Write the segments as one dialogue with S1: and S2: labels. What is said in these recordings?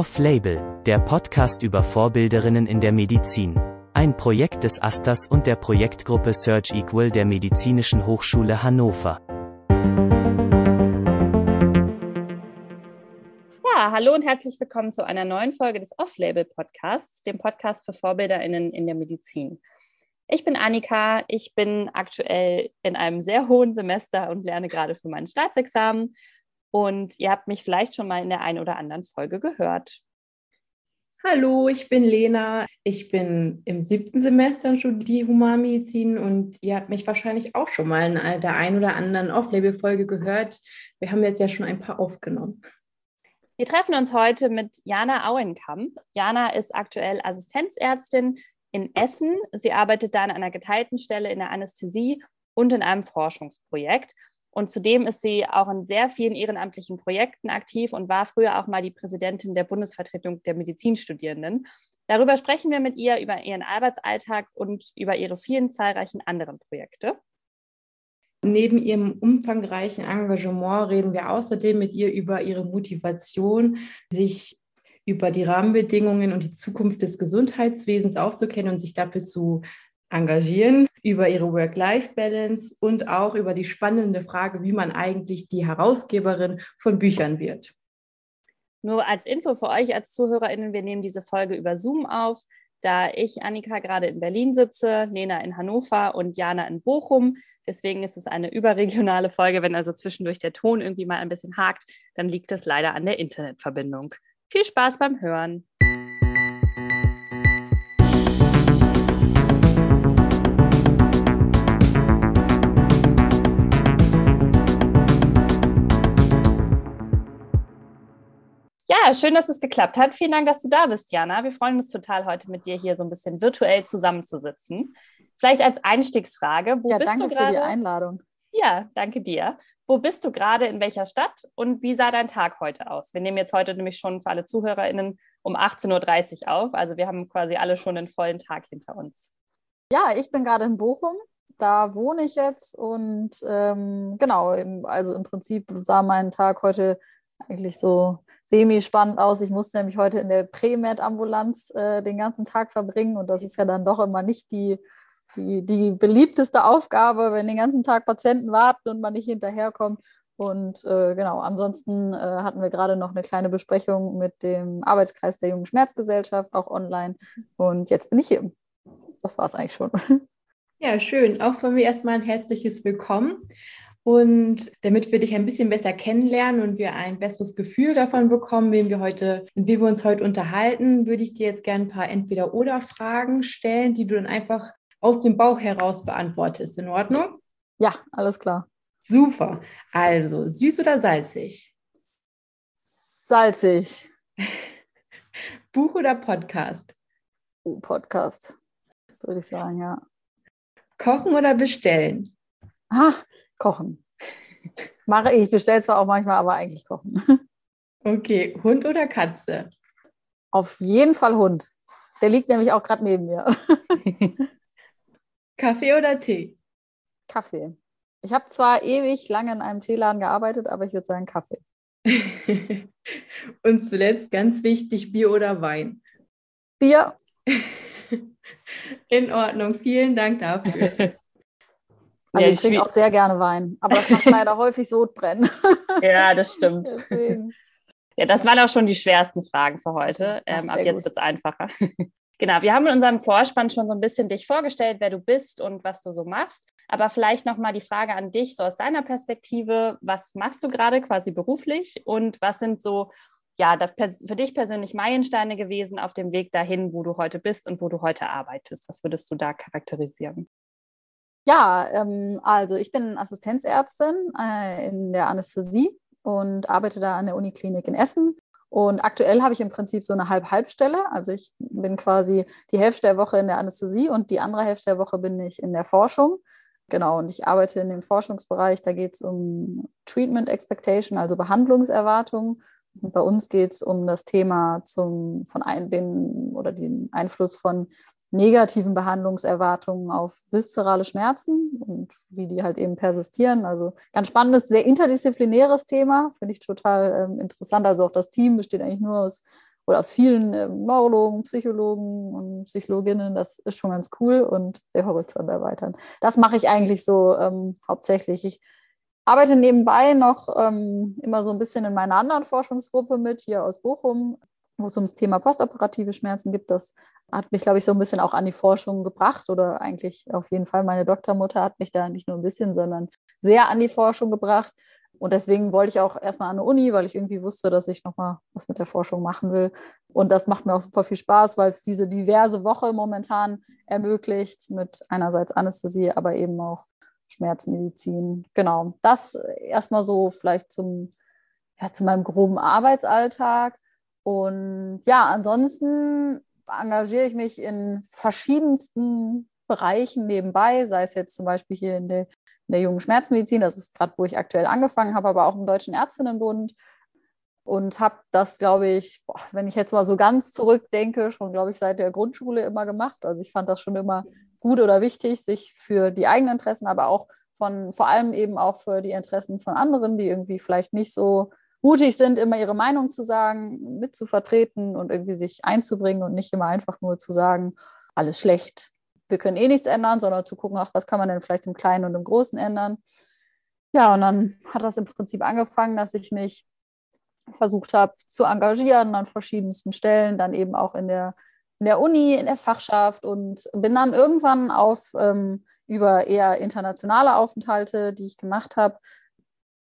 S1: Off-Label, der Podcast über Vorbilderinnen in der Medizin. Ein Projekt des Asters und der Projektgruppe Search Equal der Medizinischen Hochschule Hannover.
S2: Ja, hallo und herzlich willkommen zu einer neuen Folge des Off-Label Podcasts, dem Podcast für VorbilderInnen in der Medizin. Ich bin Annika, ich bin aktuell in einem sehr hohen Semester und lerne gerade für mein Staatsexamen und ihr habt mich vielleicht schon mal in der einen oder anderen Folge gehört.
S3: Hallo, ich bin Lena. Ich bin im siebten Semester und studiere Humanmedizin und ihr habt mich wahrscheinlich auch schon mal in der einen oder anderen Off-Label-Folge gehört. Wir haben jetzt ja schon ein paar aufgenommen.
S2: Wir treffen uns heute mit Jana Auenkamp. Jana ist aktuell Assistenzärztin in Essen. Sie arbeitet da an einer geteilten Stelle in der Anästhesie und in einem Forschungsprojekt. Und zudem ist sie auch in sehr vielen ehrenamtlichen Projekten aktiv und war früher auch mal die Präsidentin der Bundesvertretung der Medizinstudierenden. Darüber sprechen wir mit ihr über ihren Arbeitsalltag und über ihre vielen zahlreichen anderen Projekte.
S3: Neben ihrem umfangreichen Engagement reden wir außerdem mit ihr über ihre Motivation, sich über die Rahmenbedingungen und die Zukunft des Gesundheitswesens aufzuklären und sich dafür zu engagieren, über ihre Work-Life-Balance und auch über die spannende Frage, wie man eigentlich die Herausgeberin von Büchern wird.
S2: Nur als Info für euch als ZuhörerInnen, wir nehmen diese Folge über Zoom auf, da ich, Annika, gerade in Berlin sitze, Lena in Hannover und Jana in Bochum. Deswegen ist es eine überregionale Folge. Wenn also zwischendurch der Ton irgendwie mal ein bisschen hakt, dann liegt es leider an der Internetverbindung. Viel Spaß beim Hören! Ja, schön, dass es geklappt hat. Vielen Dank, dass du da bist, Jana. Wir freuen uns total, heute mit dir hier so ein bisschen virtuell zusammenzusitzen. Vielleicht als Einstiegsfrage,
S4: wo ja, bist danke du gerade? für die Einladung.
S2: Ja, danke dir. Wo bist du gerade, in welcher Stadt und wie sah dein Tag heute aus? Wir nehmen jetzt heute nämlich schon für alle ZuhörerInnen um 18.30 Uhr auf. Also wir haben quasi alle schon einen vollen Tag hinter uns.
S4: Ja, ich bin gerade in Bochum. Da wohne ich jetzt und ähm, genau, also im Prinzip sah mein Tag heute eigentlich so semi-spannend aus. Ich musste nämlich heute in der Prämed-Ambulanz äh, den ganzen Tag verbringen und das ist ja dann doch immer nicht die, die, die beliebteste Aufgabe, wenn den ganzen Tag Patienten warten und man nicht hinterherkommt. Und äh, genau, ansonsten äh, hatten wir gerade noch eine kleine Besprechung mit dem Arbeitskreis der Jungen Schmerzgesellschaft, auch online. Und jetzt bin ich hier. Das war es eigentlich schon.
S3: Ja, schön. Auch von mir erstmal ein herzliches Willkommen. Und damit wir dich ein bisschen besser kennenlernen und wir ein besseres Gefühl davon bekommen, wem wir heute, mit wem wir uns heute unterhalten, würde ich dir jetzt gerne ein paar Entweder-Oder-Fragen stellen, die du dann einfach aus dem Bauch heraus beantwortest. In Ordnung?
S4: Ja, alles klar.
S3: Super. Also, süß oder salzig?
S4: Salzig.
S3: Buch oder Podcast?
S4: Oh, Podcast, würde ich sagen, ja.
S3: Kochen oder bestellen?
S4: Ah, Kochen. Mache ich, bestelle zwar auch manchmal, aber eigentlich kochen.
S3: Okay, Hund oder Katze?
S4: Auf jeden Fall Hund. Der liegt nämlich auch gerade neben mir.
S3: Kaffee oder Tee?
S4: Kaffee. Ich habe zwar ewig lange in einem Teeladen gearbeitet, aber ich würde sagen Kaffee.
S3: Und zuletzt ganz wichtig, Bier oder Wein?
S4: Bier.
S3: In Ordnung, vielen Dank dafür.
S4: Also ja, ich trinke auch sehr gerne Wein, aber das macht leider häufig Sodbrennen.
S2: Ja, das stimmt. Deswegen. Ja, das waren auch schon die schwersten Fragen für heute. Ähm, ab jetzt wird es einfacher. genau, wir haben in unserem Vorspann schon so ein bisschen dich vorgestellt, wer du bist und was du so machst. Aber vielleicht nochmal die Frage an dich, so aus deiner Perspektive, was machst du gerade quasi beruflich und was sind so, ja, für dich persönlich Meilensteine gewesen auf dem Weg dahin, wo du heute bist und wo du heute arbeitest? Was würdest du da charakterisieren?
S4: Ja, ähm, also ich bin Assistenzärztin äh, in der Anästhesie und arbeite da an der Uniklinik in Essen. Und aktuell habe ich im Prinzip so eine Halb-Halb-Stelle. Also ich bin quasi die Hälfte der Woche in der Anästhesie und die andere Hälfte der Woche bin ich in der Forschung. Genau, und ich arbeite in dem Forschungsbereich, da geht es um Treatment Expectation, also Behandlungserwartungen. Und bei uns geht es um das Thema zum, von ein, den, oder den Einfluss von negativen Behandlungserwartungen auf viszerale Schmerzen und wie die halt eben persistieren. Also ganz spannendes, sehr interdisziplinäres Thema, finde ich total ähm, interessant. Also auch das Team besteht eigentlich nur aus oder aus vielen äh, Neurologen, Psychologen und Psychologinnen. Das ist schon ganz cool und der Horizont erweitern. Das mache ich eigentlich so ähm, hauptsächlich. Ich arbeite nebenbei noch ähm, immer so ein bisschen in meiner anderen Forschungsgruppe mit, hier aus Bochum, wo es ums Thema postoperative Schmerzen gibt. Das hat mich, glaube ich, so ein bisschen auch an die Forschung gebracht oder eigentlich auf jeden Fall meine Doktormutter hat mich da nicht nur ein bisschen, sondern sehr an die Forschung gebracht. Und deswegen wollte ich auch erstmal an der Uni, weil ich irgendwie wusste, dass ich nochmal was mit der Forschung machen will. Und das macht mir auch super viel Spaß, weil es diese diverse Woche momentan ermöglicht mit einerseits Anästhesie, aber eben auch Schmerzmedizin. Genau, das erstmal so vielleicht zum, ja, zu meinem groben Arbeitsalltag. Und ja, ansonsten engagiere ich mich in verschiedensten Bereichen nebenbei, sei es jetzt zum Beispiel hier in der, in der jungen Schmerzmedizin, das ist gerade, wo ich aktuell angefangen habe, aber auch im Deutschen Ärztinnenbund und habe das, glaube ich, boah, wenn ich jetzt mal so ganz zurückdenke, schon, glaube ich, seit der Grundschule immer gemacht. Also ich fand das schon immer gut oder wichtig, sich für die eigenen Interessen, aber auch von, vor allem eben auch für die Interessen von anderen, die irgendwie vielleicht nicht so mutig sind, immer ihre Meinung zu sagen, mitzuvertreten und irgendwie sich einzubringen und nicht immer einfach nur zu sagen, alles schlecht, wir können eh nichts ändern, sondern zu gucken, ach, was kann man denn vielleicht im Kleinen und im Großen ändern. Ja, und dann hat das im Prinzip angefangen, dass ich mich versucht habe zu engagieren an verschiedensten Stellen, dann eben auch in der, in der Uni, in der Fachschaft und bin dann irgendwann auf ähm, über eher internationale Aufenthalte, die ich gemacht habe,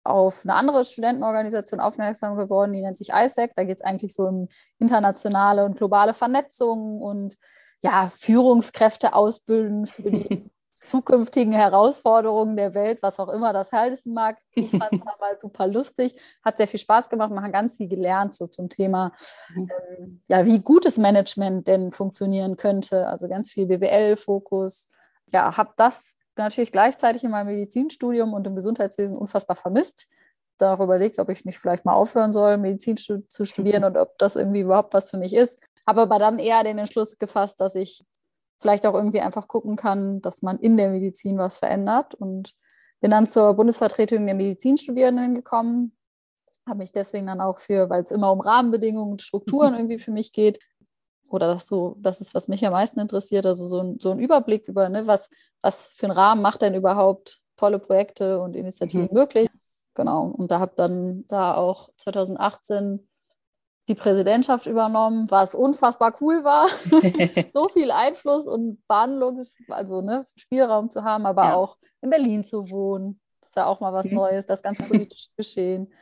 S4: auf eine andere Studentenorganisation aufmerksam geworden, die nennt sich ISAC. Da geht es eigentlich so um internationale und globale Vernetzung und ja, Führungskräfte ausbilden für die zukünftigen Herausforderungen der Welt, was auch immer das heißen mag. Ich fand es mal super lustig, hat sehr viel Spaß gemacht, man hat ganz viel gelernt so zum Thema, mhm. ähm, ja, wie gutes Management denn funktionieren könnte. Also ganz viel BWL-Fokus. Ja, habe das natürlich gleichzeitig in meinem Medizinstudium und im Gesundheitswesen unfassbar vermisst. Dann auch überlegt, ob ich nicht vielleicht mal aufhören soll, Medizin zu studieren und ob das irgendwie überhaupt was für mich ist. Habe aber dann eher den Entschluss gefasst, dass ich vielleicht auch irgendwie einfach gucken kann, dass man in der Medizin was verändert. Und bin dann zur Bundesvertretung der Medizinstudierenden gekommen, habe mich deswegen dann auch für, weil es immer um Rahmenbedingungen und Strukturen irgendwie für mich geht, oder das so, das ist, was mich am meisten interessiert, also so ein, so ein Überblick über, ne, was, was für einen Rahmen macht denn überhaupt tolle Projekte und Initiativen mhm. möglich. Genau, und da habe dann da auch 2018 die Präsidentschaft übernommen, was unfassbar cool war, so viel Einfluss und Behandlung, also ne, Spielraum zu haben, aber ja. auch in Berlin zu wohnen. Das ist ja auch mal was mhm. Neues, das ganze politische Geschehen.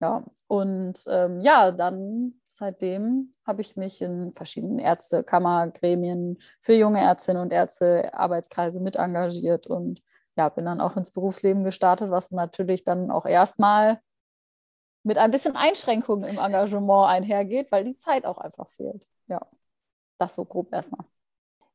S4: Ja, und ähm, ja, dann seitdem habe ich mich in verschiedenen Ärztekammergremien für junge Ärztinnen und Ärzte, Arbeitskreise mit engagiert und ja, bin dann auch ins Berufsleben gestartet, was natürlich dann auch erstmal mit ein bisschen Einschränkungen im Engagement einhergeht, weil die Zeit auch einfach fehlt. Ja, das so grob erstmal.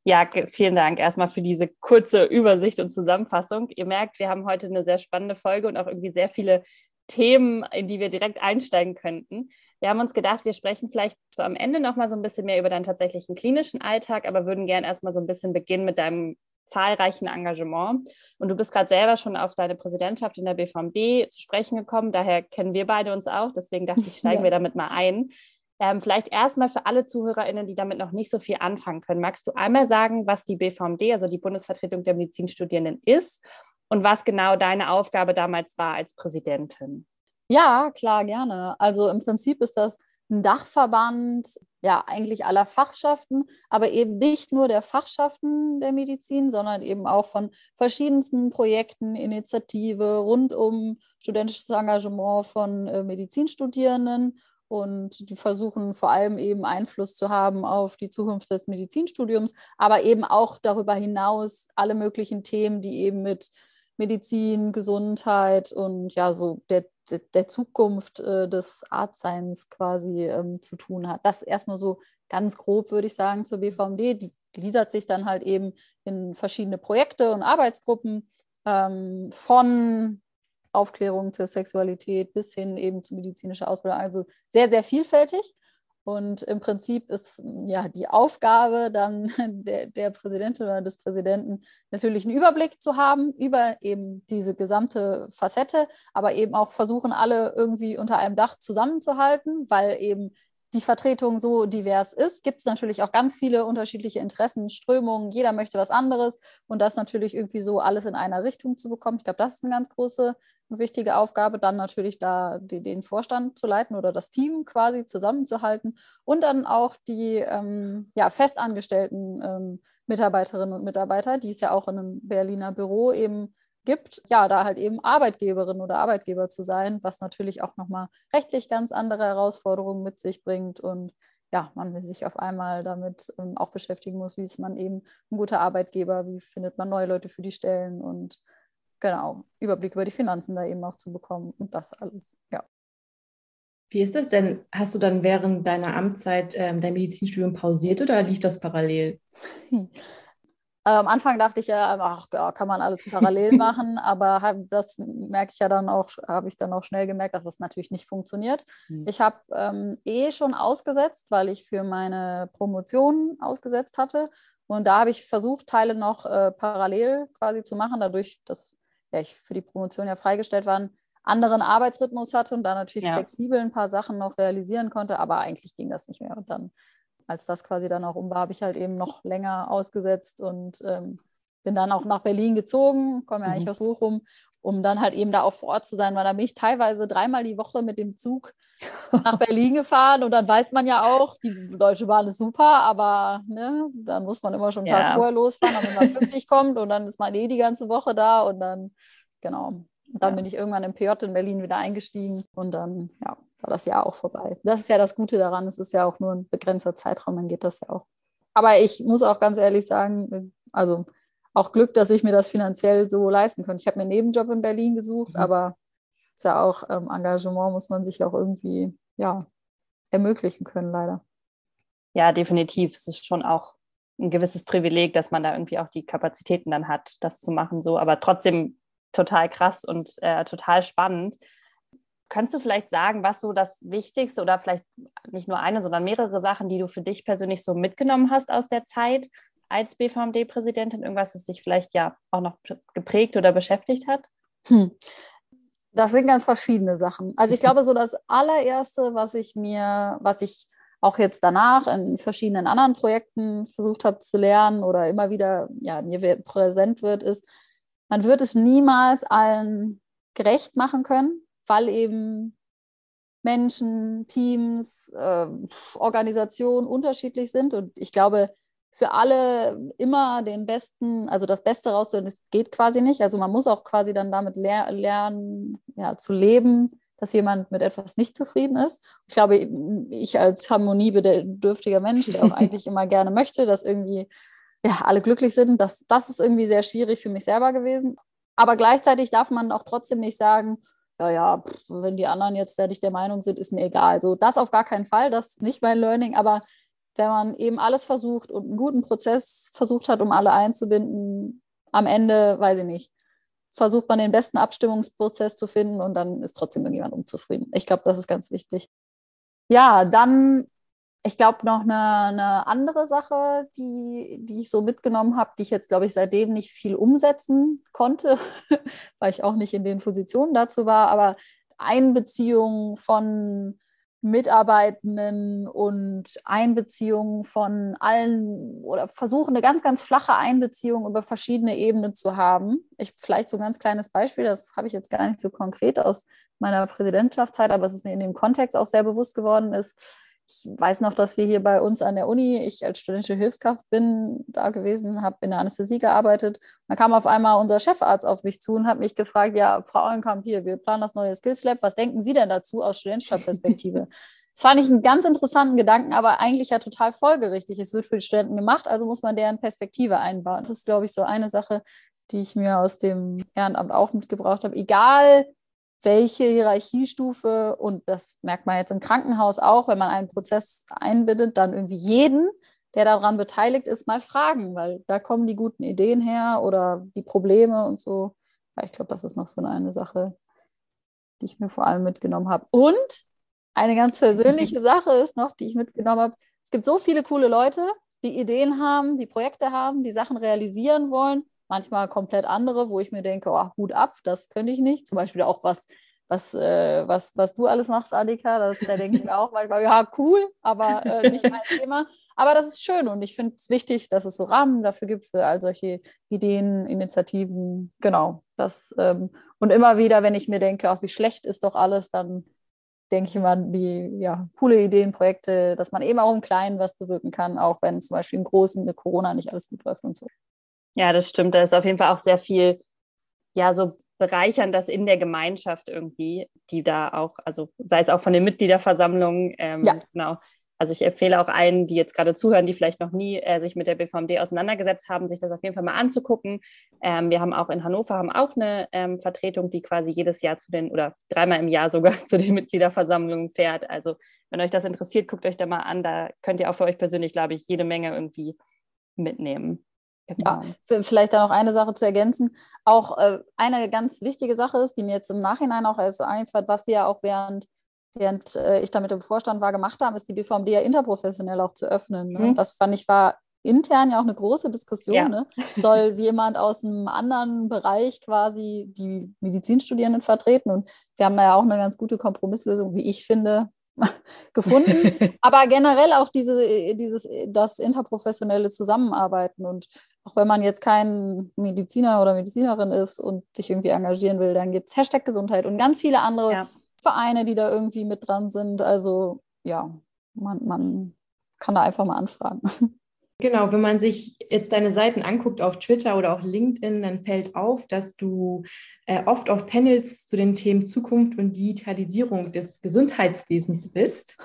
S2: Ja, vielen Dank erstmal für diese kurze Übersicht und Zusammenfassung. Ihr merkt, wir haben heute eine sehr spannende Folge und auch irgendwie sehr viele Themen, in die wir direkt einsteigen könnten. Wir haben uns gedacht, wir sprechen vielleicht so am Ende noch mal so ein bisschen mehr über deinen tatsächlichen klinischen Alltag, aber würden gerne erstmal so ein bisschen beginnen mit deinem zahlreichen Engagement. Und du bist gerade selber schon auf deine Präsidentschaft in der BVMD zu sprechen gekommen. Daher kennen wir beide uns auch. Deswegen dachte ich, steigen ja. wir damit mal ein. Ähm, vielleicht erstmal für alle ZuhörerInnen, die damit noch nicht so viel anfangen können. Magst du einmal sagen, was die BVMD, also die Bundesvertretung der Medizinstudierenden, ist und was genau deine Aufgabe damals war als Präsidentin.
S4: Ja, klar, gerne. Also im Prinzip ist das ein Dachverband, ja, eigentlich aller Fachschaften, aber eben nicht nur der Fachschaften der Medizin, sondern eben auch von verschiedensten Projekten, Initiative rund um studentisches Engagement von äh, Medizinstudierenden. Und die versuchen vor allem eben Einfluss zu haben auf die Zukunft des Medizinstudiums, aber eben auch darüber hinaus alle möglichen Themen, die eben mit Medizin, Gesundheit und ja, so der, der Zukunft äh, des Arztseins quasi ähm, zu tun hat. Das erstmal so ganz grob, würde ich sagen, zur BVMD. Die gliedert sich dann halt eben in verschiedene Projekte und Arbeitsgruppen ähm, von Aufklärung zur Sexualität bis hin eben zu medizinischer Ausbildung. Also sehr, sehr vielfältig. Und im Prinzip ist ja die Aufgabe dann der, der Präsidentin oder des Präsidenten natürlich einen Überblick zu haben über eben diese gesamte Facette, aber eben auch versuchen, alle irgendwie unter einem Dach zusammenzuhalten, weil eben die Vertretung so divers ist, gibt es natürlich auch ganz viele unterschiedliche Interessen, Strömungen. Jeder möchte was anderes und das natürlich irgendwie so alles in einer Richtung zu bekommen. Ich glaube, das ist eine ganz große wichtige Aufgabe. Dann natürlich da die, den Vorstand zu leiten oder das Team quasi zusammenzuhalten und dann auch die ähm, ja, festangestellten ähm, Mitarbeiterinnen und Mitarbeiter, die es ja auch in einem Berliner Büro eben gibt, ja, da halt eben Arbeitgeberin oder Arbeitgeber zu sein, was natürlich auch nochmal rechtlich ganz andere Herausforderungen mit sich bringt und ja, man sich auf einmal damit ähm, auch beschäftigen muss, wie ist man eben ein guter Arbeitgeber, wie findet man neue Leute für die Stellen und genau, Überblick über die Finanzen da eben auch zu bekommen und das alles, ja.
S3: Wie ist das denn? Hast du dann während deiner Amtszeit ähm, dein Medizinstudium pausiert oder lief das parallel?
S4: Äh, am Anfang dachte ich ja, ach, kann man alles parallel machen, aber das merke ich ja dann auch, habe ich dann auch schnell gemerkt, dass das natürlich nicht funktioniert. Mhm. Ich habe ähm, eh schon ausgesetzt, weil ich für meine Promotion ausgesetzt hatte. Und da habe ich versucht, Teile noch äh, parallel quasi zu machen, dadurch, dass ja, ich für die Promotion ja freigestellt war, einen anderen Arbeitsrhythmus hatte und da natürlich ja. flexibel ein paar Sachen noch realisieren konnte, aber eigentlich ging das nicht mehr. Und dann als das quasi dann auch um war, habe ich halt eben noch länger ausgesetzt und ähm, bin dann auch nach Berlin gezogen, komme ja eigentlich mhm. aus Bochum, um dann halt eben da auch vor Ort zu sein, weil da bin ich teilweise dreimal die Woche mit dem Zug nach Berlin gefahren und dann weiß man ja auch, die Deutsche Bahn ist super, aber ne, dann muss man immer schon einen ja. Tag vorher losfahren, damit man pünktlich kommt und dann ist man eh die ganze Woche da und dann, genau. Und dann ja. bin ich irgendwann im PJ in Berlin wieder eingestiegen und dann, ja, war das Jahr auch vorbei. Das ist ja das Gute daran, es ist ja auch nur ein begrenzter Zeitraum, dann geht das ja auch. Aber ich muss auch ganz ehrlich sagen, also auch Glück, dass ich mir das finanziell so leisten konnte. Ich habe mir einen Nebenjob in Berlin gesucht, mhm. aber ist ja auch ähm, Engagement muss man sich auch irgendwie ja, ermöglichen können, leider.
S2: Ja, definitiv. Es ist schon auch ein gewisses Privileg, dass man da irgendwie auch die Kapazitäten dann hat, das zu machen, so, aber trotzdem total krass und äh, total spannend. Könntest du vielleicht sagen, was so das Wichtigste oder vielleicht nicht nur eine, sondern mehrere Sachen, die du für dich persönlich so mitgenommen hast aus der Zeit als BVMD-Präsidentin? Irgendwas, was dich vielleicht ja auch noch geprägt oder beschäftigt hat? Hm.
S4: Das sind ganz verschiedene Sachen. Also ich glaube, so das allererste, was ich mir, was ich auch jetzt danach in verschiedenen anderen Projekten versucht habe zu lernen oder immer wieder ja, mir präsent wird, ist, man wird es niemals allen gerecht machen können weil eben Menschen, Teams, äh, Organisationen unterschiedlich sind. Und ich glaube, für alle immer den besten, also das Beste rauszuholen, das geht quasi nicht. Also man muss auch quasi dann damit ler lernen, ja, zu leben, dass jemand mit etwas nicht zufrieden ist. Ich glaube, ich als harmoniebedürftiger Mensch, der auch eigentlich immer gerne möchte, dass irgendwie ja, alle glücklich sind, das, das ist irgendwie sehr schwierig für mich selber gewesen. Aber gleichzeitig darf man auch trotzdem nicht sagen, ja, ja, pff, wenn die anderen jetzt nicht der Meinung sind, ist mir egal. So, das auf gar keinen Fall, das ist nicht mein Learning, aber wenn man eben alles versucht und einen guten Prozess versucht hat, um alle einzubinden, am Ende, weiß ich nicht, versucht man den besten Abstimmungsprozess zu finden und dann ist trotzdem irgendjemand unzufrieden. Ich glaube, das ist ganz wichtig. Ja, dann ich glaube, noch eine, eine, andere Sache, die, die ich so mitgenommen habe, die ich jetzt, glaube ich, seitdem nicht viel umsetzen konnte, weil ich auch nicht in den Positionen dazu war, aber Einbeziehung von Mitarbeitenden und Einbeziehung von allen oder versuchen eine ganz, ganz flache Einbeziehung über verschiedene Ebenen zu haben. Ich vielleicht so ein ganz kleines Beispiel, das habe ich jetzt gar nicht so konkret aus meiner Präsidentschaftszeit, aber es ist mir in dem Kontext auch sehr bewusst geworden ist ich weiß noch, dass wir hier bei uns an der Uni, ich als studentische Hilfskraft bin da gewesen, habe in der Anästhesie gearbeitet. Da kam auf einmal unser Chefarzt auf mich zu und hat mich gefragt, ja, Frau Eulenkamp, hier, wir planen das neue Skills Lab. Was denken Sie denn dazu aus studentischer Perspektive? das fand ich einen ganz interessanten Gedanken, aber eigentlich ja total folgerichtig. Es wird für die Studenten gemacht, also muss man deren Perspektive einbauen. Das ist, glaube ich, so eine Sache, die ich mir aus dem Ehrenamt auch mitgebracht habe. Egal, welche Hierarchiestufe, und das merkt man jetzt im Krankenhaus auch, wenn man einen Prozess einbindet, dann irgendwie jeden, der daran beteiligt ist, mal fragen, weil da kommen die guten Ideen her oder die Probleme und so. Ja, ich glaube, das ist noch so eine Sache, die ich mir vor allem mitgenommen habe. Und eine ganz persönliche Sache ist noch, die ich mitgenommen habe. Es gibt so viele coole Leute, die Ideen haben, die Projekte haben, die Sachen realisieren wollen manchmal komplett andere, wo ich mir denke, oh, Hut ab, das könnte ich nicht. Zum Beispiel auch was, was, äh, was, was du alles machst, Adika. Das, da denke ich mir auch manchmal, ja, cool, aber äh, nicht mein Thema. Aber das ist schön und ich finde es wichtig, dass es so Rahmen dafür gibt für all solche Ideen, Initiativen. Genau. Das, ähm, und immer wieder, wenn ich mir denke, auch wie schlecht ist doch alles, dann denke ich immer an die ja, coole Ideen, Projekte, dass man eben auch im Kleinen was bewirken kann, auch wenn zum Beispiel im Großen mit Corona nicht alles gut läuft und so.
S2: Ja, das stimmt. Da ist auf jeden Fall auch sehr viel, ja, so bereichern das in der Gemeinschaft irgendwie, die da auch, also sei es auch von den Mitgliederversammlungen, ähm, ja. genau, also ich empfehle auch allen, die jetzt gerade zuhören, die vielleicht noch nie äh, sich mit der BVMD auseinandergesetzt haben, sich das auf jeden Fall mal anzugucken. Ähm, wir haben auch in Hannover haben auch eine ähm, Vertretung, die quasi jedes Jahr zu den oder dreimal im Jahr sogar zu den Mitgliederversammlungen fährt. Also wenn euch das interessiert, guckt euch da mal an. Da könnt ihr auch für euch persönlich, glaube ich, jede Menge irgendwie mitnehmen.
S4: Genau. Ja, vielleicht da noch eine Sache zu ergänzen. Auch äh, eine ganz wichtige Sache ist, die mir jetzt im Nachhinein auch erst so einfällt, was wir auch während während äh, ich da mit dem Vorstand war, gemacht haben, ist die BVMD ja interprofessionell auch zu öffnen. Ne? Mhm. Das fand ich war intern ja auch eine große Diskussion. Ja. Ne? Soll jemand aus einem anderen Bereich quasi die Medizinstudierenden vertreten? Und wir haben da ja auch eine ganz gute Kompromisslösung, wie ich finde, gefunden. Aber generell auch diese, dieses, das interprofessionelle Zusammenarbeiten und auch wenn man jetzt kein Mediziner oder Medizinerin ist und sich irgendwie engagieren will, dann gibt es Hashtag Gesundheit und ganz viele andere ja. Vereine, die da irgendwie mit dran sind. Also ja, man, man kann da einfach mal anfragen.
S3: Genau, wenn man sich jetzt deine Seiten anguckt auf Twitter oder auch LinkedIn, dann fällt auf, dass du äh, oft auf Panels zu den Themen Zukunft und Digitalisierung des Gesundheitswesens bist.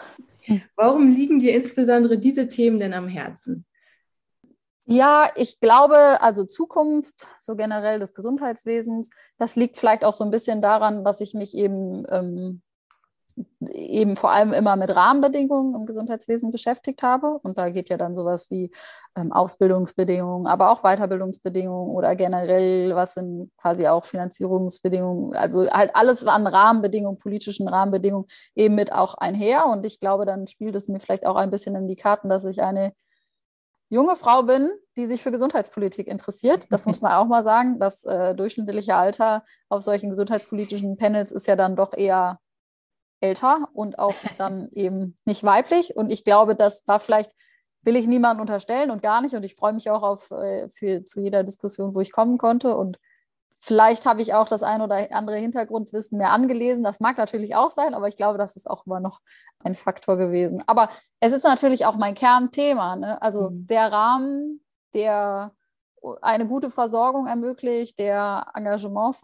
S3: Warum liegen dir insbesondere diese Themen denn am Herzen?
S4: Ja, ich glaube, also Zukunft, so generell des Gesundheitswesens, das liegt vielleicht auch so ein bisschen daran, dass ich mich eben, ähm, eben vor allem immer mit Rahmenbedingungen im Gesundheitswesen beschäftigt habe. Und da geht ja dann sowas wie ähm, Ausbildungsbedingungen, aber auch Weiterbildungsbedingungen oder generell, was sind quasi auch Finanzierungsbedingungen, also halt alles an Rahmenbedingungen, politischen Rahmenbedingungen eben mit auch einher. Und ich glaube, dann spielt es mir vielleicht auch ein bisschen in die Karten, dass ich eine junge Frau bin, die sich für Gesundheitspolitik interessiert. Das muss man auch mal sagen. Das äh, durchschnittliche Alter auf solchen gesundheitspolitischen Panels ist ja dann doch eher älter und auch dann eben nicht weiblich. Und ich glaube, das war vielleicht, will ich niemandem unterstellen und gar nicht. Und ich freue mich auch auf äh, für, zu jeder Diskussion, wo ich kommen konnte. Und Vielleicht habe ich auch das ein oder andere Hintergrundwissen mehr angelesen. Das mag natürlich auch sein, aber ich glaube, das ist auch immer noch ein Faktor gewesen. Aber es ist natürlich auch mein Kernthema. Ne? Also mhm. der Rahmen, der eine gute Versorgung ermöglicht, der Engagement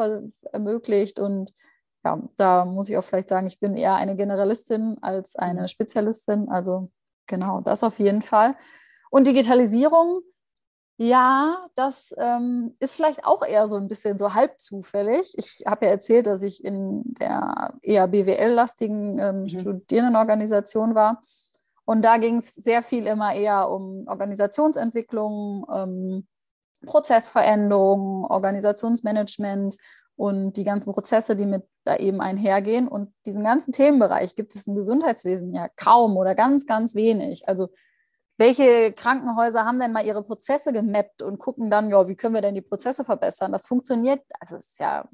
S4: ermöglicht. Und ja, da muss ich auch vielleicht sagen, ich bin eher eine Generalistin als eine mhm. Spezialistin. Also genau, das auf jeden Fall. Und Digitalisierung, ja, das ähm, ist vielleicht auch eher so ein bisschen so halb zufällig. Ich habe ja erzählt, dass ich in der eher BWL-lastigen ähm, mhm. Studierendenorganisation war. Und da ging es sehr viel immer eher um Organisationsentwicklung, ähm, Prozessveränderung, Organisationsmanagement und die ganzen Prozesse, die mit da eben einhergehen. Und diesen ganzen Themenbereich gibt es im Gesundheitswesen ja kaum oder ganz, ganz wenig. Also welche Krankenhäuser haben denn mal ihre Prozesse gemappt und gucken dann, ja, wie können wir denn die Prozesse verbessern? Das funktioniert, also ist ja,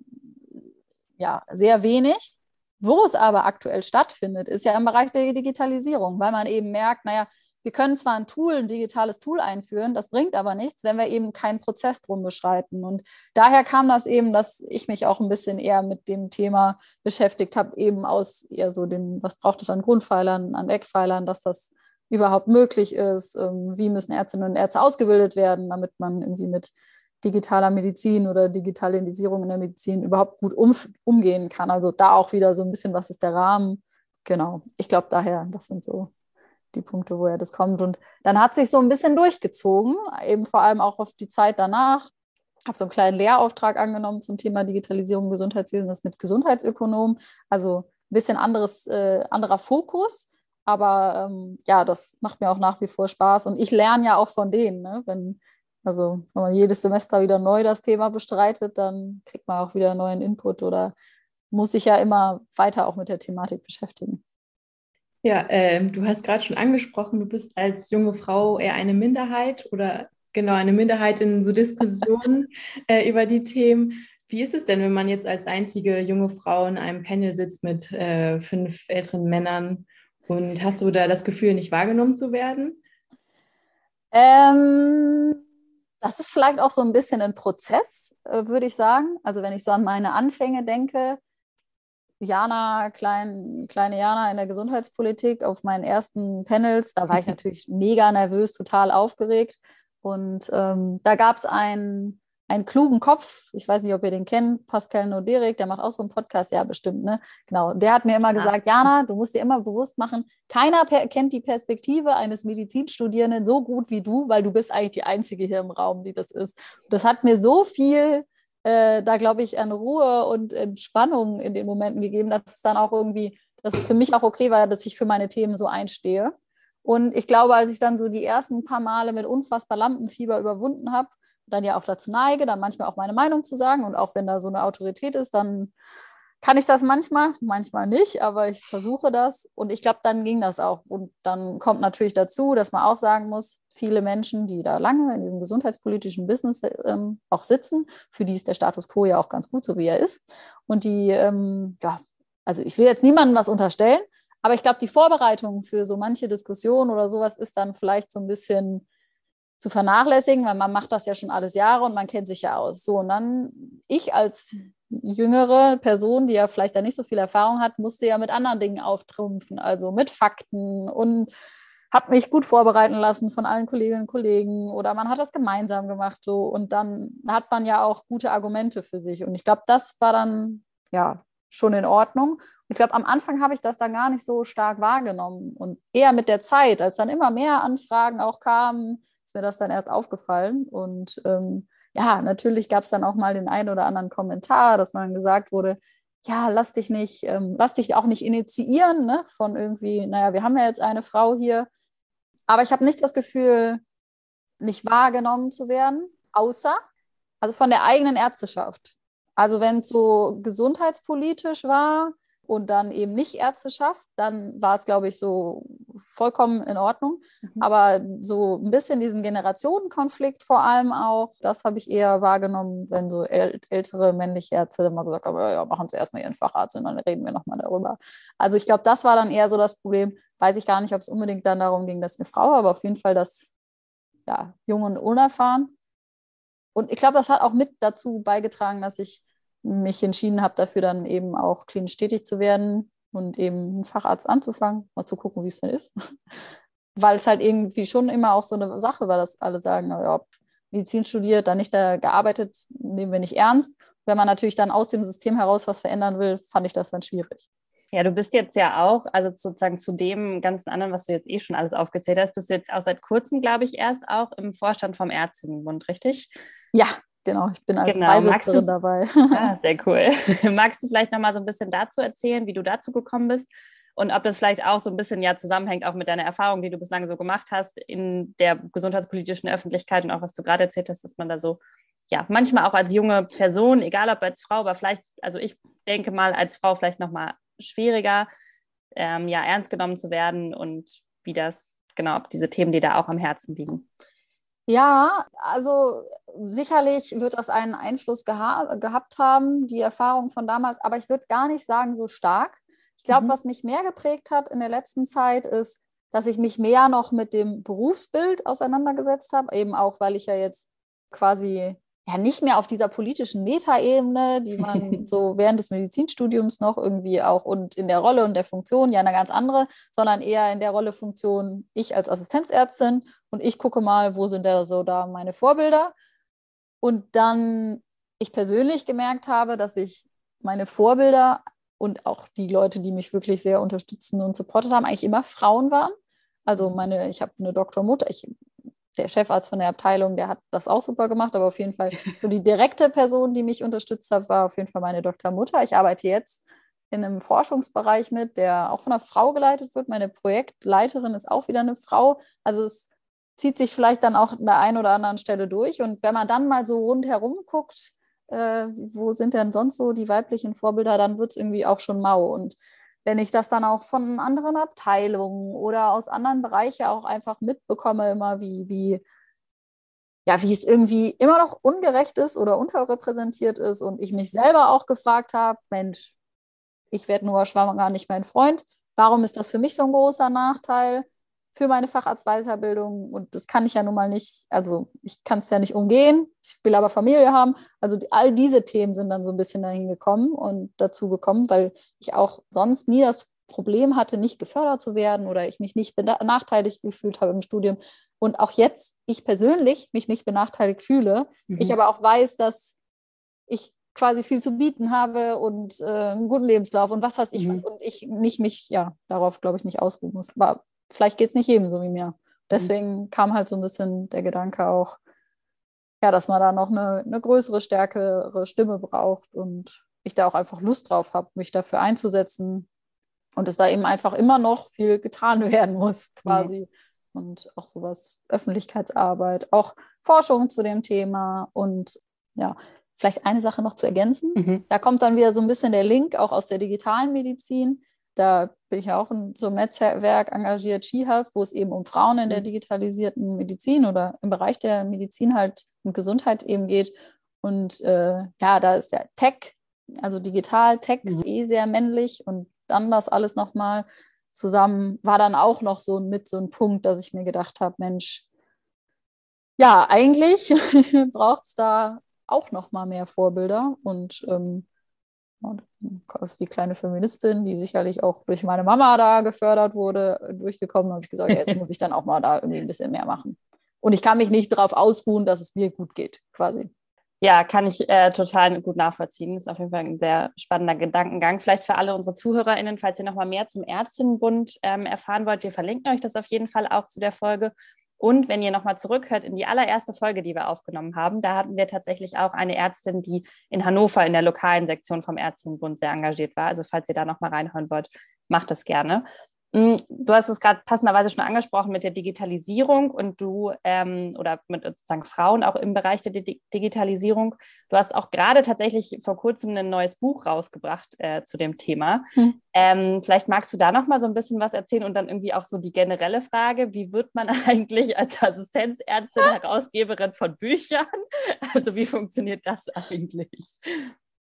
S4: ja sehr wenig. Wo es aber aktuell stattfindet, ist ja im Bereich der Digitalisierung, weil man eben merkt, naja, wir können zwar ein Tool, ein digitales Tool einführen, das bringt aber nichts, wenn wir eben keinen Prozess drum beschreiten. Und daher kam das eben, dass ich mich auch ein bisschen eher mit dem Thema beschäftigt habe, eben aus eher so den, was braucht es an Grundpfeilern, an Eckpfeilern, dass das überhaupt möglich ist, ähm, wie müssen Ärztinnen und Ärzte ausgebildet werden, damit man irgendwie mit digitaler Medizin oder Digitalisierung in der Medizin überhaupt gut um, umgehen kann. Also da auch wieder so ein bisschen, was ist der Rahmen? Genau, ich glaube daher, das sind so die Punkte, woher das kommt. Und dann hat sich so ein bisschen durchgezogen, eben vor allem auch auf die Zeit danach. Ich habe so einen kleinen Lehrauftrag angenommen zum Thema Digitalisierung im Gesundheitswesen, das mit Gesundheitsökonom, also ein bisschen anderes, äh, anderer Fokus. Aber ähm, ja, das macht mir auch nach wie vor Spaß. Und ich lerne ja auch von denen. Ne? Wenn, also wenn man jedes Semester wieder neu das Thema bestreitet, dann kriegt man auch wieder neuen Input oder muss sich ja immer weiter auch mit der Thematik beschäftigen.
S3: Ja, äh, du hast gerade schon angesprochen, du bist als junge Frau eher eine Minderheit oder genau eine Minderheit in so Diskussionen äh, über die Themen. Wie ist es denn, wenn man jetzt als einzige junge Frau in einem Panel sitzt mit äh, fünf älteren Männern? Und hast du da das Gefühl, nicht wahrgenommen zu werden?
S4: Ähm, das ist vielleicht auch so ein bisschen ein Prozess, äh, würde ich sagen. Also wenn ich so an meine Anfänge denke, Jana, klein, kleine Jana in der Gesundheitspolitik auf meinen ersten Panels, da war ich natürlich mega nervös, total aufgeregt. Und ähm, da gab es einen, einen klugen Kopf, ich weiß nicht, ob ihr den kennt, Pascal Noderik, der macht auch so einen Podcast, ja, bestimmt, ne? Genau. Der hat mir immer gesagt, Jana, du musst dir immer bewusst machen, keiner kennt die Perspektive eines Medizinstudierenden so gut wie du, weil du bist eigentlich die Einzige hier im Raum, die das ist. Das hat mir so viel äh, da, glaube ich, an Ruhe und Entspannung in den Momenten gegeben, dass es dann auch irgendwie, dass es für mich auch okay war, dass ich für meine Themen so einstehe. Und ich glaube, als ich dann so die ersten paar Male mit unfassbar Lampenfieber überwunden habe, dann ja auch dazu neige, dann manchmal auch meine Meinung zu sagen. Und auch wenn da so eine Autorität ist, dann kann ich das manchmal, manchmal nicht, aber ich versuche das. Und ich glaube, dann ging das auch. Und dann kommt natürlich dazu, dass man auch sagen muss, viele Menschen, die da lange in diesem gesundheitspolitischen Business ähm, auch sitzen, für die ist der Status quo ja auch ganz gut, so wie er ist. Und die, ähm, ja, also ich will jetzt niemandem was unterstellen, aber ich glaube, die Vorbereitung für so manche Diskussion oder sowas ist dann vielleicht so ein bisschen zu vernachlässigen, weil man macht das ja schon alles Jahre und man kennt sich ja aus. So, und dann ich als jüngere Person, die ja vielleicht da nicht so viel Erfahrung hat, musste ja mit anderen Dingen auftrumpfen, also mit Fakten und habe mich gut vorbereiten lassen von allen Kolleginnen und Kollegen oder man hat das gemeinsam gemacht so und dann hat man ja auch gute Argumente für sich und ich glaube, das war dann ja schon in Ordnung. Ich glaube, am Anfang habe ich das dann gar nicht so stark wahrgenommen und eher mit der Zeit, als dann immer mehr Anfragen auch kamen, ist mir das dann erst aufgefallen und ähm, ja, natürlich gab es dann auch mal den einen oder anderen Kommentar, dass man gesagt wurde, ja, lass dich nicht, ähm, lass dich auch nicht initiieren, ne, von irgendwie, naja, wir haben ja jetzt eine Frau hier, aber ich habe nicht das Gefühl, nicht wahrgenommen zu werden, außer, also von der eigenen Ärzteschaft. Also wenn es so gesundheitspolitisch war, und dann eben nicht Ärzteschaft, dann war es, glaube ich, so vollkommen in Ordnung. Mhm. Aber so ein bisschen diesen Generationenkonflikt vor allem auch, das habe ich eher wahrgenommen, wenn so äl ältere männliche Ärzte dann mal gesagt haben, ja, machen Sie erstmal Ihren Facharzt und dann reden wir nochmal darüber. Also ich glaube, das war dann eher so das Problem. Weiß ich gar nicht, ob es unbedingt dann darum ging, dass eine Frau, aber auf jeden Fall das ja, jung und unerfahren. Und ich glaube, das hat auch mit dazu beigetragen, dass ich mich entschieden habe, dafür dann eben auch klinisch tätig zu werden und eben einen Facharzt anzufangen, mal zu gucken, wie es denn ist. Weil es halt irgendwie schon immer auch so eine Sache war, dass alle sagen, ob Medizin studiert, dann nicht da gearbeitet, nehmen wir nicht ernst. Wenn man natürlich dann aus dem System heraus was verändern will, fand ich das dann schwierig.
S2: Ja, du bist jetzt ja auch, also sozusagen zu dem ganzen anderen, was du jetzt eh schon alles aufgezählt hast, bist du jetzt auch seit kurzem, glaube ich, erst auch im Vorstand vom Ärztinnenbund, richtig?
S4: Ja, Genau, ich bin als genau. Beisitzerin du, dabei.
S2: Ah, sehr cool. Magst du vielleicht noch mal so ein bisschen dazu erzählen, wie du dazu gekommen bist und ob das vielleicht auch so ein bisschen ja zusammenhängt, auch mit deiner Erfahrung, die du bislang so gemacht hast in der gesundheitspolitischen Öffentlichkeit und auch was du gerade erzählt hast, dass man da so ja manchmal auch als junge Person, egal ob als Frau, aber vielleicht, also ich denke mal als Frau vielleicht noch mal schwieriger, ähm, ja ernst genommen zu werden und wie das genau, ob diese Themen, die da auch am Herzen liegen.
S4: Ja, also sicherlich wird das einen Einfluss geha gehabt haben, die Erfahrung von damals, aber ich würde gar nicht sagen so stark. Ich glaube, mhm. was mich mehr geprägt hat in der letzten Zeit ist, dass ich mich mehr noch mit dem Berufsbild auseinandergesetzt habe, eben auch, weil ich ja jetzt quasi ja nicht mehr auf dieser politischen Metaebene, die man so während des Medizinstudiums noch irgendwie auch und in der Rolle und der Funktion ja eine ganz andere, sondern eher in der Rolle Funktion ich als Assistenzärztin und ich gucke mal, wo sind da so da meine Vorbilder und dann ich persönlich gemerkt habe, dass ich meine Vorbilder und auch die Leute, die mich wirklich sehr unterstützen und supportet haben, eigentlich immer Frauen waren. Also meine, ich habe eine Doktormutter, ich der Chefarzt von der Abteilung, der hat das auch super gemacht, aber auf jeden Fall so die direkte Person, die mich unterstützt hat, war auf jeden Fall meine Doktormutter. Ich arbeite jetzt in einem Forschungsbereich mit, der auch von einer Frau geleitet wird. Meine Projektleiterin ist auch wieder eine Frau. Also es zieht sich vielleicht dann auch an der einen oder anderen Stelle durch. Und wenn man dann mal so rundherum guckt, äh, wo sind denn sonst so die weiblichen Vorbilder, dann wird es irgendwie auch schon mau. Und wenn ich das dann auch von anderen Abteilungen oder aus anderen Bereichen auch einfach mitbekomme, immer wie, wie ja, wie es irgendwie immer noch ungerecht ist oder unterrepräsentiert ist und ich mich selber auch gefragt habe, Mensch, ich werde nur schwanger nicht mein Freund. Warum ist das für mich so ein großer Nachteil für meine Facharztweiterbildung? Und das kann ich ja nun mal nicht, also ich kann es ja nicht umgehen. Ich will aber Familie haben. Also all diese Themen sind dann so ein bisschen dahin gekommen und dazu gekommen, weil ich auch sonst nie das Problem hatte, nicht gefördert zu werden oder ich mich nicht benachteiligt gefühlt habe im Studium. Und auch jetzt, ich persönlich mich nicht benachteiligt fühle. Mhm. Ich aber auch weiß, dass ich quasi viel zu bieten habe und äh, einen guten Lebenslauf und was weiß ich mhm. was. Und ich nicht mich, ja, darauf glaube ich nicht ausruhen muss. Aber vielleicht geht es nicht jedem so wie mir. Deswegen mhm. kam halt so ein bisschen der Gedanke auch, ja, dass man da noch eine, eine größere, stärkere Stimme braucht und ich da auch einfach Lust drauf habe, mich dafür einzusetzen, und es da eben einfach immer noch viel getan werden muss, quasi. Mhm. Und auch sowas, Öffentlichkeitsarbeit, auch Forschung zu dem Thema und ja, vielleicht eine Sache noch zu ergänzen. Mhm. Da kommt dann wieder so ein bisschen der Link auch aus der digitalen Medizin. Da bin ich ja auch in so einem Netzwerk engagiert, SheHealth, wo es eben um Frauen in der mhm. digitalisierten Medizin oder im Bereich der Medizin halt und Gesundheit eben geht. Und äh, ja, da ist der Tech, also digital, Tech mhm. ist eh sehr männlich und dann das alles nochmal zusammen, war dann auch noch so mit so ein Punkt, dass ich mir gedacht habe, Mensch, ja, eigentlich braucht es da auch noch mal mehr Vorbilder und ähm, ist die kleine Feministin, die sicherlich auch durch meine Mama da gefördert wurde, durchgekommen. habe ich gesagt, ja, jetzt muss ich dann auch mal da irgendwie ein bisschen mehr machen. Und ich kann mich nicht darauf ausruhen, dass es mir gut geht, quasi.
S2: Ja, kann ich äh, total gut nachvollziehen. Das ist auf jeden Fall ein sehr spannender Gedankengang. Vielleicht für alle unsere ZuhörerInnen, falls ihr nochmal mehr zum Ärztinnenbund ähm, erfahren wollt, wir verlinken euch das auf jeden Fall auch zu der Folge. Und wenn ihr nochmal zurückhört in die allererste Folge, die wir aufgenommen haben, da hatten wir tatsächlich auch eine Ärztin, die in Hannover in der lokalen Sektion vom Ärztinnenbund sehr engagiert war. Also falls ihr da nochmal reinhören wollt, macht das gerne. Mm, du hast es gerade passenderweise schon angesprochen mit der Digitalisierung und du ähm, oder mit sozusagen Frauen auch im Bereich der Di Digitalisierung. Du hast auch gerade tatsächlich vor kurzem ein neues Buch rausgebracht äh, zu dem Thema. Hm. Ähm, vielleicht magst du da noch mal so ein bisschen was erzählen und dann irgendwie auch so die generelle Frage: Wie wird man eigentlich als Assistenzärztin Herausgeberin von Büchern? Also wie funktioniert das eigentlich?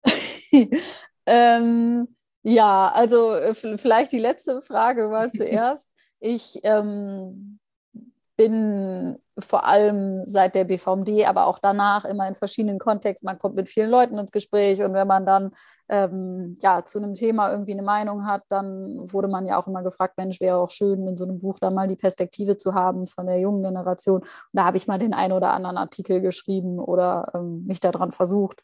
S4: ähm ja, also äh, vielleicht die letzte Frage mal zuerst. Ich ähm, bin vor allem seit der BVMD, aber auch danach immer in verschiedenen Kontexten. Man kommt mit vielen Leuten ins Gespräch und wenn man dann ähm, ja, zu einem Thema irgendwie eine Meinung hat, dann wurde man ja auch immer gefragt, Mensch, wäre auch schön, in so einem Buch dann mal die Perspektive zu haben von der jungen Generation. Und da habe ich mal den einen oder anderen Artikel geschrieben oder ähm, mich daran versucht,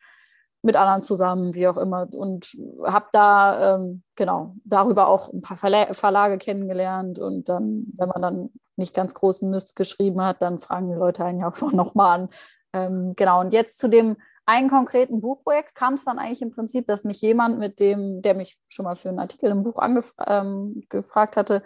S4: mit anderen zusammen, wie auch immer. Und habe da ähm, genau darüber auch ein paar Verla Verlage kennengelernt. Und dann, wenn man dann nicht ganz großen Mist geschrieben hat, dann fragen die Leute einen ja auch nochmal an. Ähm, genau, und jetzt zu dem einen konkreten Buchprojekt kam es dann eigentlich im Prinzip, dass mich jemand mit dem, der mich schon mal für einen Artikel im Buch angefragt ähm, hatte,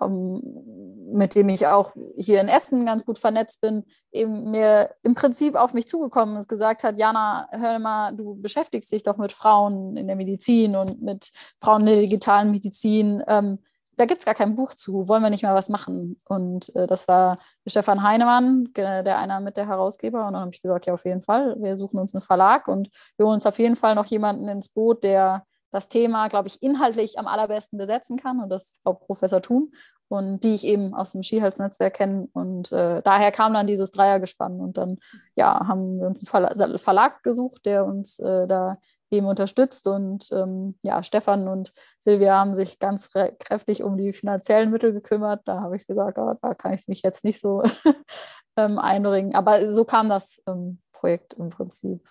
S4: mit dem ich auch hier in Essen ganz gut vernetzt bin, eben mir im Prinzip auf mich zugekommen ist, gesagt hat, Jana, hör mal, du beschäftigst dich doch mit Frauen in der Medizin und mit Frauen in der digitalen Medizin. Ähm, da gibt es gar kein Buch zu, wollen wir nicht mal was machen? Und äh, das war Stefan Heinemann, der einer mit der Herausgeber. Und dann habe ich gesagt, ja, auf jeden Fall, wir suchen uns einen Verlag und wir holen uns auf jeden Fall noch jemanden ins Boot, der das Thema, glaube ich, inhaltlich am allerbesten besetzen kann. Und das Frau Professor Thun und die ich eben aus dem Skihals-Netzwerk kenne. Und äh, daher kam dann dieses Dreiergespann. Und dann ja, haben wir uns einen Verlag gesucht, der uns äh, da eben unterstützt. Und ähm, ja, Stefan und Silvia haben sich ganz kräftig um die finanziellen Mittel gekümmert. Da habe ich gesagt, oh, da kann ich mich jetzt nicht so ähm, einbringen. Aber so kam das ähm, Projekt im Prinzip.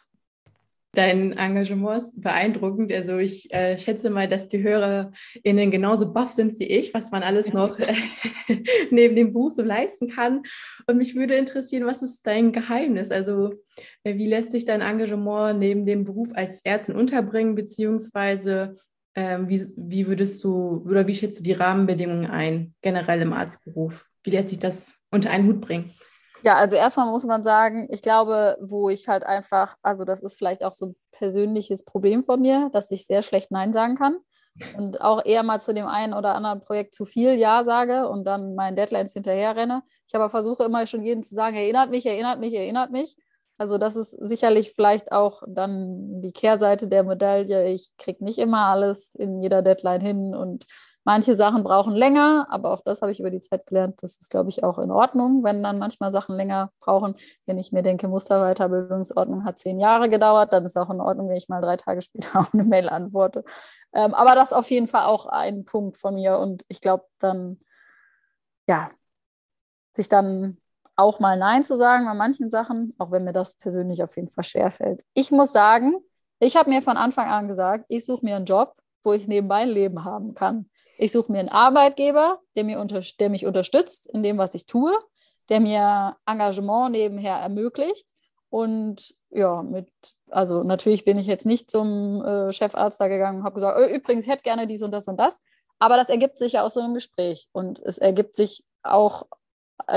S3: Dein Engagement ist beeindruckend. Also ich äh, schätze mal, dass die HörerInnen genauso baff sind wie ich, was man alles noch äh, neben dem Buch so leisten kann. Und mich würde interessieren, was ist dein Geheimnis? Also äh, wie lässt sich dein Engagement neben dem Beruf als Ärztin unterbringen, beziehungsweise ähm, wie, wie würdest du oder wie schätzt du die Rahmenbedingungen ein, generell im Arztberuf? Wie lässt sich das unter einen Hut bringen?
S4: Ja, also erstmal muss man sagen, ich glaube, wo ich halt einfach, also das ist vielleicht auch so ein persönliches Problem von mir, dass ich sehr schlecht Nein sagen kann. und auch eher mal zu dem einen oder anderen Projekt zu viel Ja sage und dann meinen Deadlines hinterher renne. Ich aber versuche immer schon jedem zu sagen, erinnert mich, erinnert mich, erinnert mich. Also das ist sicherlich vielleicht auch dann die Kehrseite der Medaille. Ich kriege nicht immer alles in jeder Deadline hin und manche Sachen brauchen länger, aber auch das habe ich über die Zeit gelernt. Das ist, glaube ich, auch in Ordnung, wenn dann manchmal Sachen länger brauchen. Wenn ich mir denke, Musterweiterbildungsordnung hat zehn Jahre gedauert, dann ist auch in Ordnung, wenn ich mal drei Tage später auf eine Mail antworte. Ähm, aber das ist auf jeden Fall auch ein Punkt von mir und ich glaube dann, ja, sich dann auch mal Nein zu sagen bei manchen Sachen, auch wenn mir das persönlich auf jeden Fall schwerfällt. Ich muss sagen, ich habe mir von Anfang an gesagt, ich suche mir einen Job, wo ich nebenbei ein Leben haben kann. Ich suche mir einen Arbeitgeber, der, mir unter, der mich unterstützt in dem, was ich tue, der mir Engagement nebenher ermöglicht. Und ja, mit, also natürlich bin ich jetzt nicht zum äh, Chefarzt da gegangen und habe gesagt, oh, übrigens, ich hätte gerne dies und das und das. Aber das ergibt sich ja aus so einem Gespräch. Und es ergibt sich auch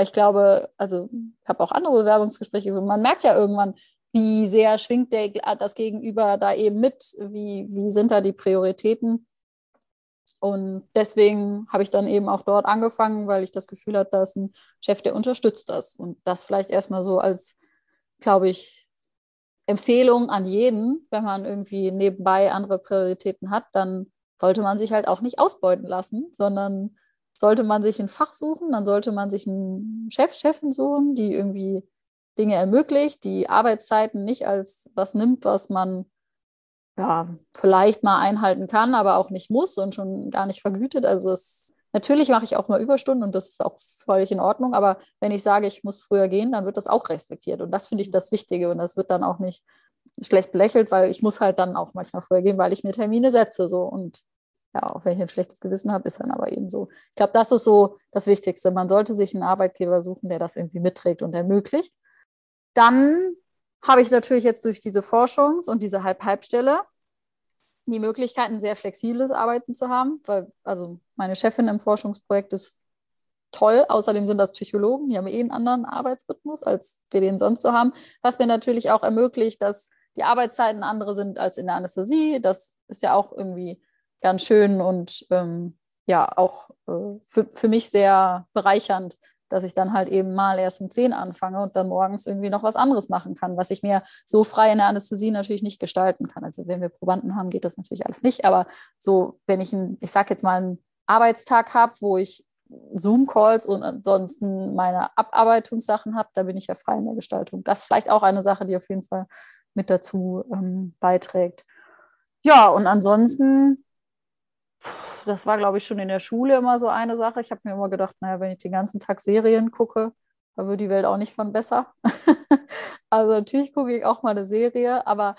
S4: ich glaube, also ich habe auch andere Bewerbungsgespräche, man merkt ja irgendwann, wie sehr schwingt der, das Gegenüber da eben mit, wie, wie sind da die Prioritäten. Und deswegen habe ich dann eben auch dort angefangen, weil ich das Gefühl hatte, da ist ein Chef, der unterstützt das. Und das vielleicht erstmal so als, glaube ich, Empfehlung an jeden, wenn man irgendwie nebenbei andere Prioritäten hat, dann sollte man sich halt auch nicht ausbeuten lassen, sondern sollte man sich ein Fach suchen, dann sollte man sich einen Chef, Chefin suchen, die irgendwie Dinge ermöglicht, die Arbeitszeiten nicht als was nimmt, was man ja vielleicht mal einhalten kann, aber auch nicht muss und schon gar nicht vergütet. Also es, natürlich mache ich auch mal Überstunden und das ist auch völlig in Ordnung, aber wenn ich sage, ich muss früher gehen, dann wird das auch respektiert und das finde ich das Wichtige und das wird dann auch nicht schlecht belächelt, weil ich muss halt dann auch manchmal früher gehen, weil ich mir Termine setze so und ja, auch wenn ich ein schlechtes Gewissen habe, ist dann aber eben so. Ich glaube, das ist so das Wichtigste. Man sollte sich einen Arbeitgeber suchen, der das irgendwie mitträgt und ermöglicht. Dann habe ich natürlich jetzt durch diese Forschungs- und diese Halb-Halb-Stelle die Möglichkeit, ein sehr flexibles Arbeiten zu haben, weil also meine Chefin im Forschungsprojekt ist toll. Außerdem sind das Psychologen, die haben eh einen anderen Arbeitsrhythmus, als wir den sonst so haben, was mir natürlich auch ermöglicht, dass die Arbeitszeiten andere sind als in der Anästhesie. Das ist ja auch irgendwie ganz schön und ähm, ja, auch äh, für, für mich sehr bereichernd, dass ich dann halt eben mal erst um 10 anfange und dann morgens irgendwie noch was anderes machen kann, was ich mir so frei in der Anästhesie natürlich nicht gestalten kann. Also wenn wir Probanden haben, geht das natürlich alles nicht, aber so, wenn ich, ein, ich sage jetzt mal, einen Arbeitstag habe, wo ich Zoom-Calls und ansonsten meine Abarbeitungssachen habe, da bin ich ja frei in der Gestaltung. Das ist vielleicht auch eine Sache, die auf jeden Fall mit dazu ähm, beiträgt. Ja, und ansonsten das war, glaube ich, schon in der Schule immer so eine Sache. Ich habe mir immer gedacht, naja, wenn ich den ganzen Tag Serien gucke, da wird die Welt auch nicht von besser. also natürlich gucke ich auch mal eine Serie, aber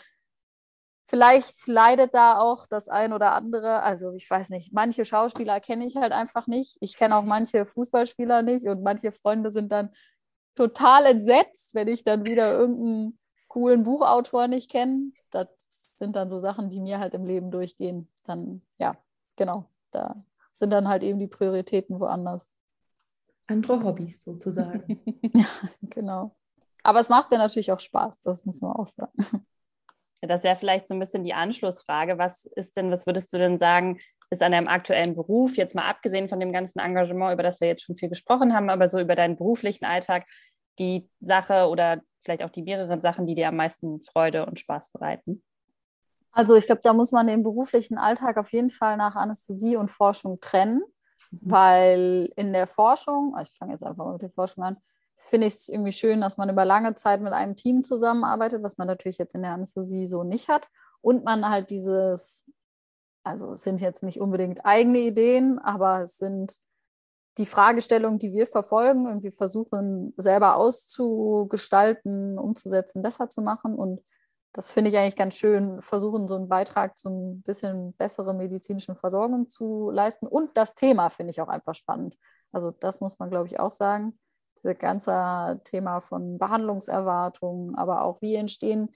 S4: vielleicht leidet da auch das ein oder andere. Also ich weiß nicht, manche Schauspieler kenne ich halt einfach nicht. Ich kenne auch manche Fußballspieler nicht und manche Freunde sind dann total entsetzt, wenn ich dann wieder irgendeinen coolen Buchautor nicht kenne. Das sind dann so Sachen, die mir halt im Leben durchgehen. Dann, ja, genau, da sind dann halt eben die Prioritäten woanders.
S3: Andere Hobbys sozusagen.
S4: ja, genau. Aber es macht mir natürlich auch Spaß, das muss man auch sagen.
S2: Das wäre vielleicht so ein bisschen die Anschlussfrage. Was ist denn, was würdest du denn sagen, ist an deinem aktuellen Beruf, jetzt mal abgesehen von dem ganzen Engagement, über das wir jetzt schon viel gesprochen haben, aber so über deinen beruflichen Alltag, die Sache oder vielleicht auch die mehreren Sachen, die dir am meisten Freude und Spaß bereiten?
S4: Also ich glaube, da muss man den beruflichen Alltag auf jeden Fall nach Anästhesie und Forschung trennen, mhm. weil in der Forschung, also ich fange jetzt einfach mal mit der Forschung an, finde ich es irgendwie schön, dass man über lange Zeit mit einem Team zusammenarbeitet, was man natürlich jetzt in der Anästhesie so nicht hat. Und man halt dieses, also es sind jetzt nicht unbedingt eigene Ideen, aber es sind die Fragestellungen, die wir verfolgen und wir versuchen selber auszugestalten, umzusetzen, besser zu machen. Und das finde ich eigentlich ganz schön, versuchen, so einen Beitrag zu ein bisschen besseren medizinischen Versorgung zu leisten. Und das Thema finde ich auch einfach spannend. Also das muss man, glaube ich, auch sagen. Dieses ganze Thema von Behandlungserwartungen, aber auch wie entstehen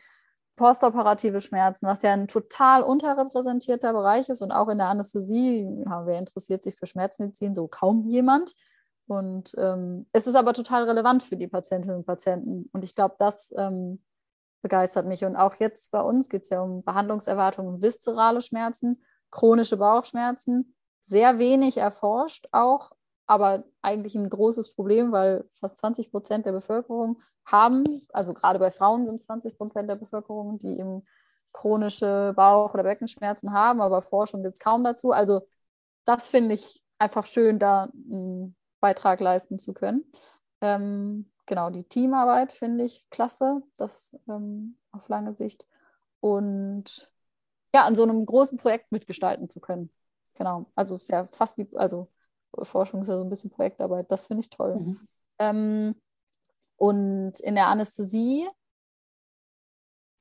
S4: postoperative Schmerzen, was ja ein total unterrepräsentierter Bereich ist und auch in der Anästhesie, ja, wer interessiert sich für Schmerzmedizin? So kaum jemand. Und ähm, es ist aber total relevant für die Patientinnen und Patienten. Und ich glaube, das ähm, begeistert mich. Und auch jetzt bei uns geht es ja um Behandlungserwartungen viszerale Schmerzen. chronische Bauchschmerzen. Sehr wenig erforscht auch, aber eigentlich ein großes Problem, weil fast 20 Prozent der Bevölkerung haben, also gerade bei Frauen sind es 20 Prozent der Bevölkerung, die eben chronische Bauch- oder Beckenschmerzen haben, aber Forschung gibt es kaum dazu. Also das finde ich einfach schön, da einen Beitrag leisten zu können. Ähm, genau, die Teamarbeit finde ich klasse, das ähm, auf lange Sicht. Und ja, an so einem großen Projekt mitgestalten zu können. Genau, also es ist ja fast wie, also Forschung ist ja so ein bisschen Projektarbeit, das finde ich toll. Mhm. Ähm, und in der Anästhesie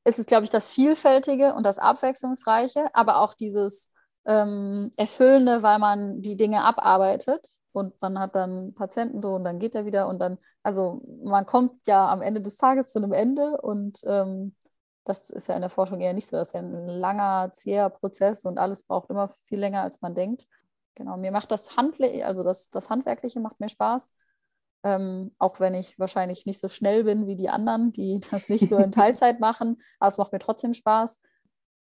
S4: ist es, glaube ich, das Vielfältige und das Abwechslungsreiche, aber auch dieses ähm, Erfüllende, weil man die Dinge abarbeitet und man hat dann Patienten so und dann geht er wieder und dann, also man kommt ja am Ende des Tages zu einem Ende und ähm, das ist ja in der Forschung eher nicht so. Das ist ja ein langer, zäher Prozess und alles braucht immer viel länger, als man denkt. Genau, mir macht das Handle also das, das Handwerkliche macht mir Spaß. Ähm, auch wenn ich wahrscheinlich nicht so schnell bin wie die anderen, die das nicht nur in Teilzeit machen, aber es macht mir trotzdem Spaß.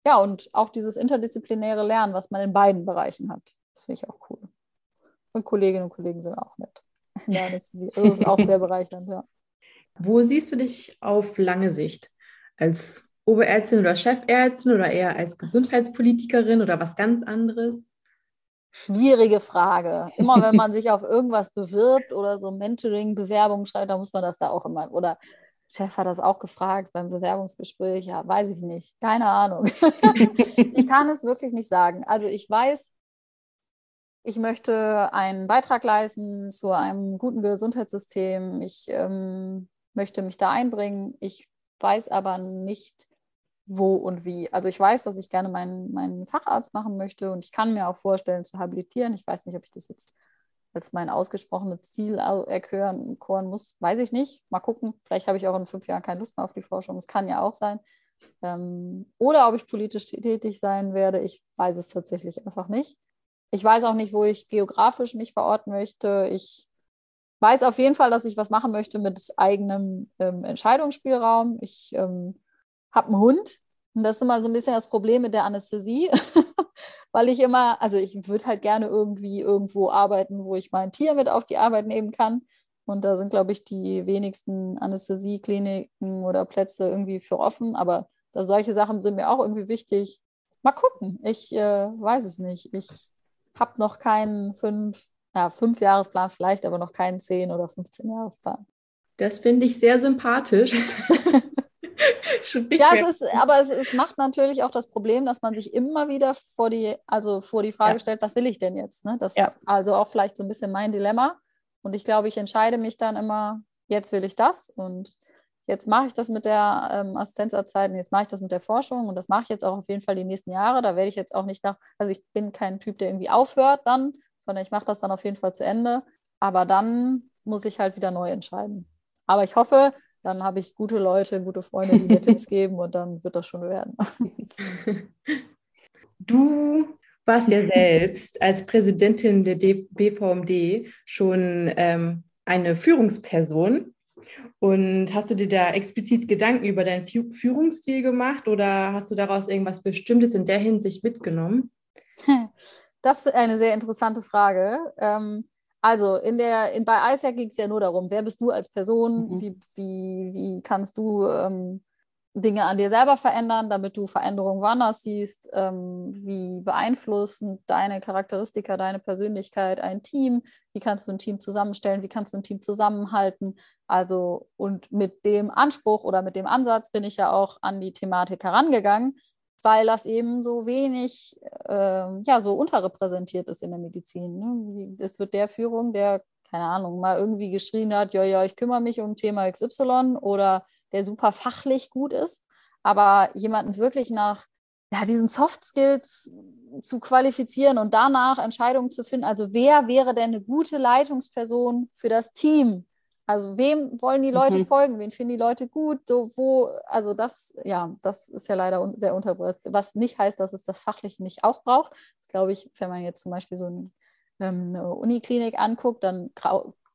S4: Ja, und auch dieses interdisziplinäre Lernen, was man in beiden Bereichen hat. Das finde ich auch cool. Und Kolleginnen und Kollegen sind auch nett. Ja, das, ist, das ist auch sehr bereichernd, ja.
S3: Wo siehst du dich auf lange Sicht? Als Oberärztin oder Chefärztin oder eher als Gesundheitspolitikerin oder was ganz anderes?
S4: Schwierige Frage. Immer wenn man sich auf irgendwas bewirbt oder so Mentoring-Bewerbungen schreibt, dann muss man das da auch immer. Oder Chef hat das auch gefragt beim Bewerbungsgespräch. Ja, weiß ich nicht. Keine Ahnung. ich kann es wirklich nicht sagen. Also ich weiß, ich möchte einen Beitrag leisten zu einem guten Gesundheitssystem. Ich ähm, möchte mich da einbringen. Ich weiß aber nicht, wo und wie. Also ich weiß, dass ich gerne meinen, meinen Facharzt machen möchte und ich kann mir auch vorstellen zu habilitieren. Ich weiß nicht, ob ich das jetzt als mein ausgesprochenes Ziel erkören muss, weiß ich nicht. Mal gucken. Vielleicht habe ich auch in fünf Jahren keine Lust mehr auf die Forschung. Das kann ja auch sein. Ähm, oder ob ich politisch tätig sein werde. Ich weiß es tatsächlich einfach nicht. Ich weiß auch nicht, wo ich geografisch mich verorten möchte. Ich weiß auf jeden Fall, dass ich was machen möchte mit eigenem ähm, Entscheidungsspielraum. Ich ähm, habe einen Hund. Und das ist immer so ein bisschen das Problem mit der Anästhesie, weil ich immer, also ich würde halt gerne irgendwie irgendwo arbeiten, wo ich mein Tier mit auf die Arbeit nehmen kann. Und da sind, glaube ich, die wenigsten Anästhesiekliniken oder Plätze irgendwie für offen. Aber solche Sachen sind mir auch irgendwie wichtig. Mal gucken. Ich äh, weiß es nicht. Ich habe noch keinen fünf, ja, fünf Jahresplan vielleicht, aber noch keinen zehn oder 15 Jahresplan.
S3: Das finde ich sehr sympathisch.
S4: ja, es ist, aber es, es, macht natürlich auch das Problem, dass man sich immer wieder vor die, also vor die Frage ja. stellt, was will ich denn jetzt? Ne? Das ja. ist also auch vielleicht so ein bisschen mein Dilemma. Und ich glaube, ich entscheide mich dann immer, jetzt will ich das und jetzt mache ich das mit der ähm, Assistenzarztzeit und jetzt mache ich das mit der Forschung und das mache ich jetzt auch auf jeden Fall die nächsten Jahre. Da werde ich jetzt auch nicht nach, also ich bin kein Typ, der irgendwie aufhört dann, sondern ich mache das dann auf jeden Fall zu Ende. Aber dann muss ich halt wieder neu entscheiden. Aber ich hoffe, dann habe ich gute Leute, gute Freunde, die mir Tipps geben und dann wird das schon werden.
S3: Du warst ja selbst als Präsidentin der BVMD schon ähm, eine Führungsperson. Und hast du dir da explizit Gedanken über deinen Führungsstil gemacht oder hast du daraus irgendwas Bestimmtes in der Hinsicht mitgenommen?
S4: Das ist eine sehr interessante Frage. Ähm, also in der, in, bei ISAC ging es ja nur darum, wer bist du als Person, mhm. wie, wie, wie kannst du ähm, Dinge an dir selber verändern, damit du Veränderungen woanders siehst, ähm, wie beeinflussen deine Charakteristika, deine Persönlichkeit ein Team, wie kannst du ein Team zusammenstellen, wie kannst du ein Team zusammenhalten. Also und mit dem Anspruch oder mit dem Ansatz bin ich ja auch an die Thematik herangegangen weil das eben so wenig, äh, ja, so unterrepräsentiert ist in der Medizin. Ne? Es wird der Führung, der, keine Ahnung, mal irgendwie geschrien hat, ja, ja, ich kümmere mich um Thema XY oder der super fachlich gut ist, aber jemanden wirklich nach ja, diesen Soft Skills zu qualifizieren und danach Entscheidungen zu finden. Also wer wäre denn eine gute Leitungsperson für das Team? Also wem wollen die Leute mhm. folgen? Wen finden die Leute gut? So, wo, also das, ja, das ist ja leider un sehr unterbreitet. Was nicht heißt, dass es das fachlich nicht auch braucht. Das glaube ich, wenn man jetzt zum Beispiel so ein, ähm, eine Uniklinik anguckt, dann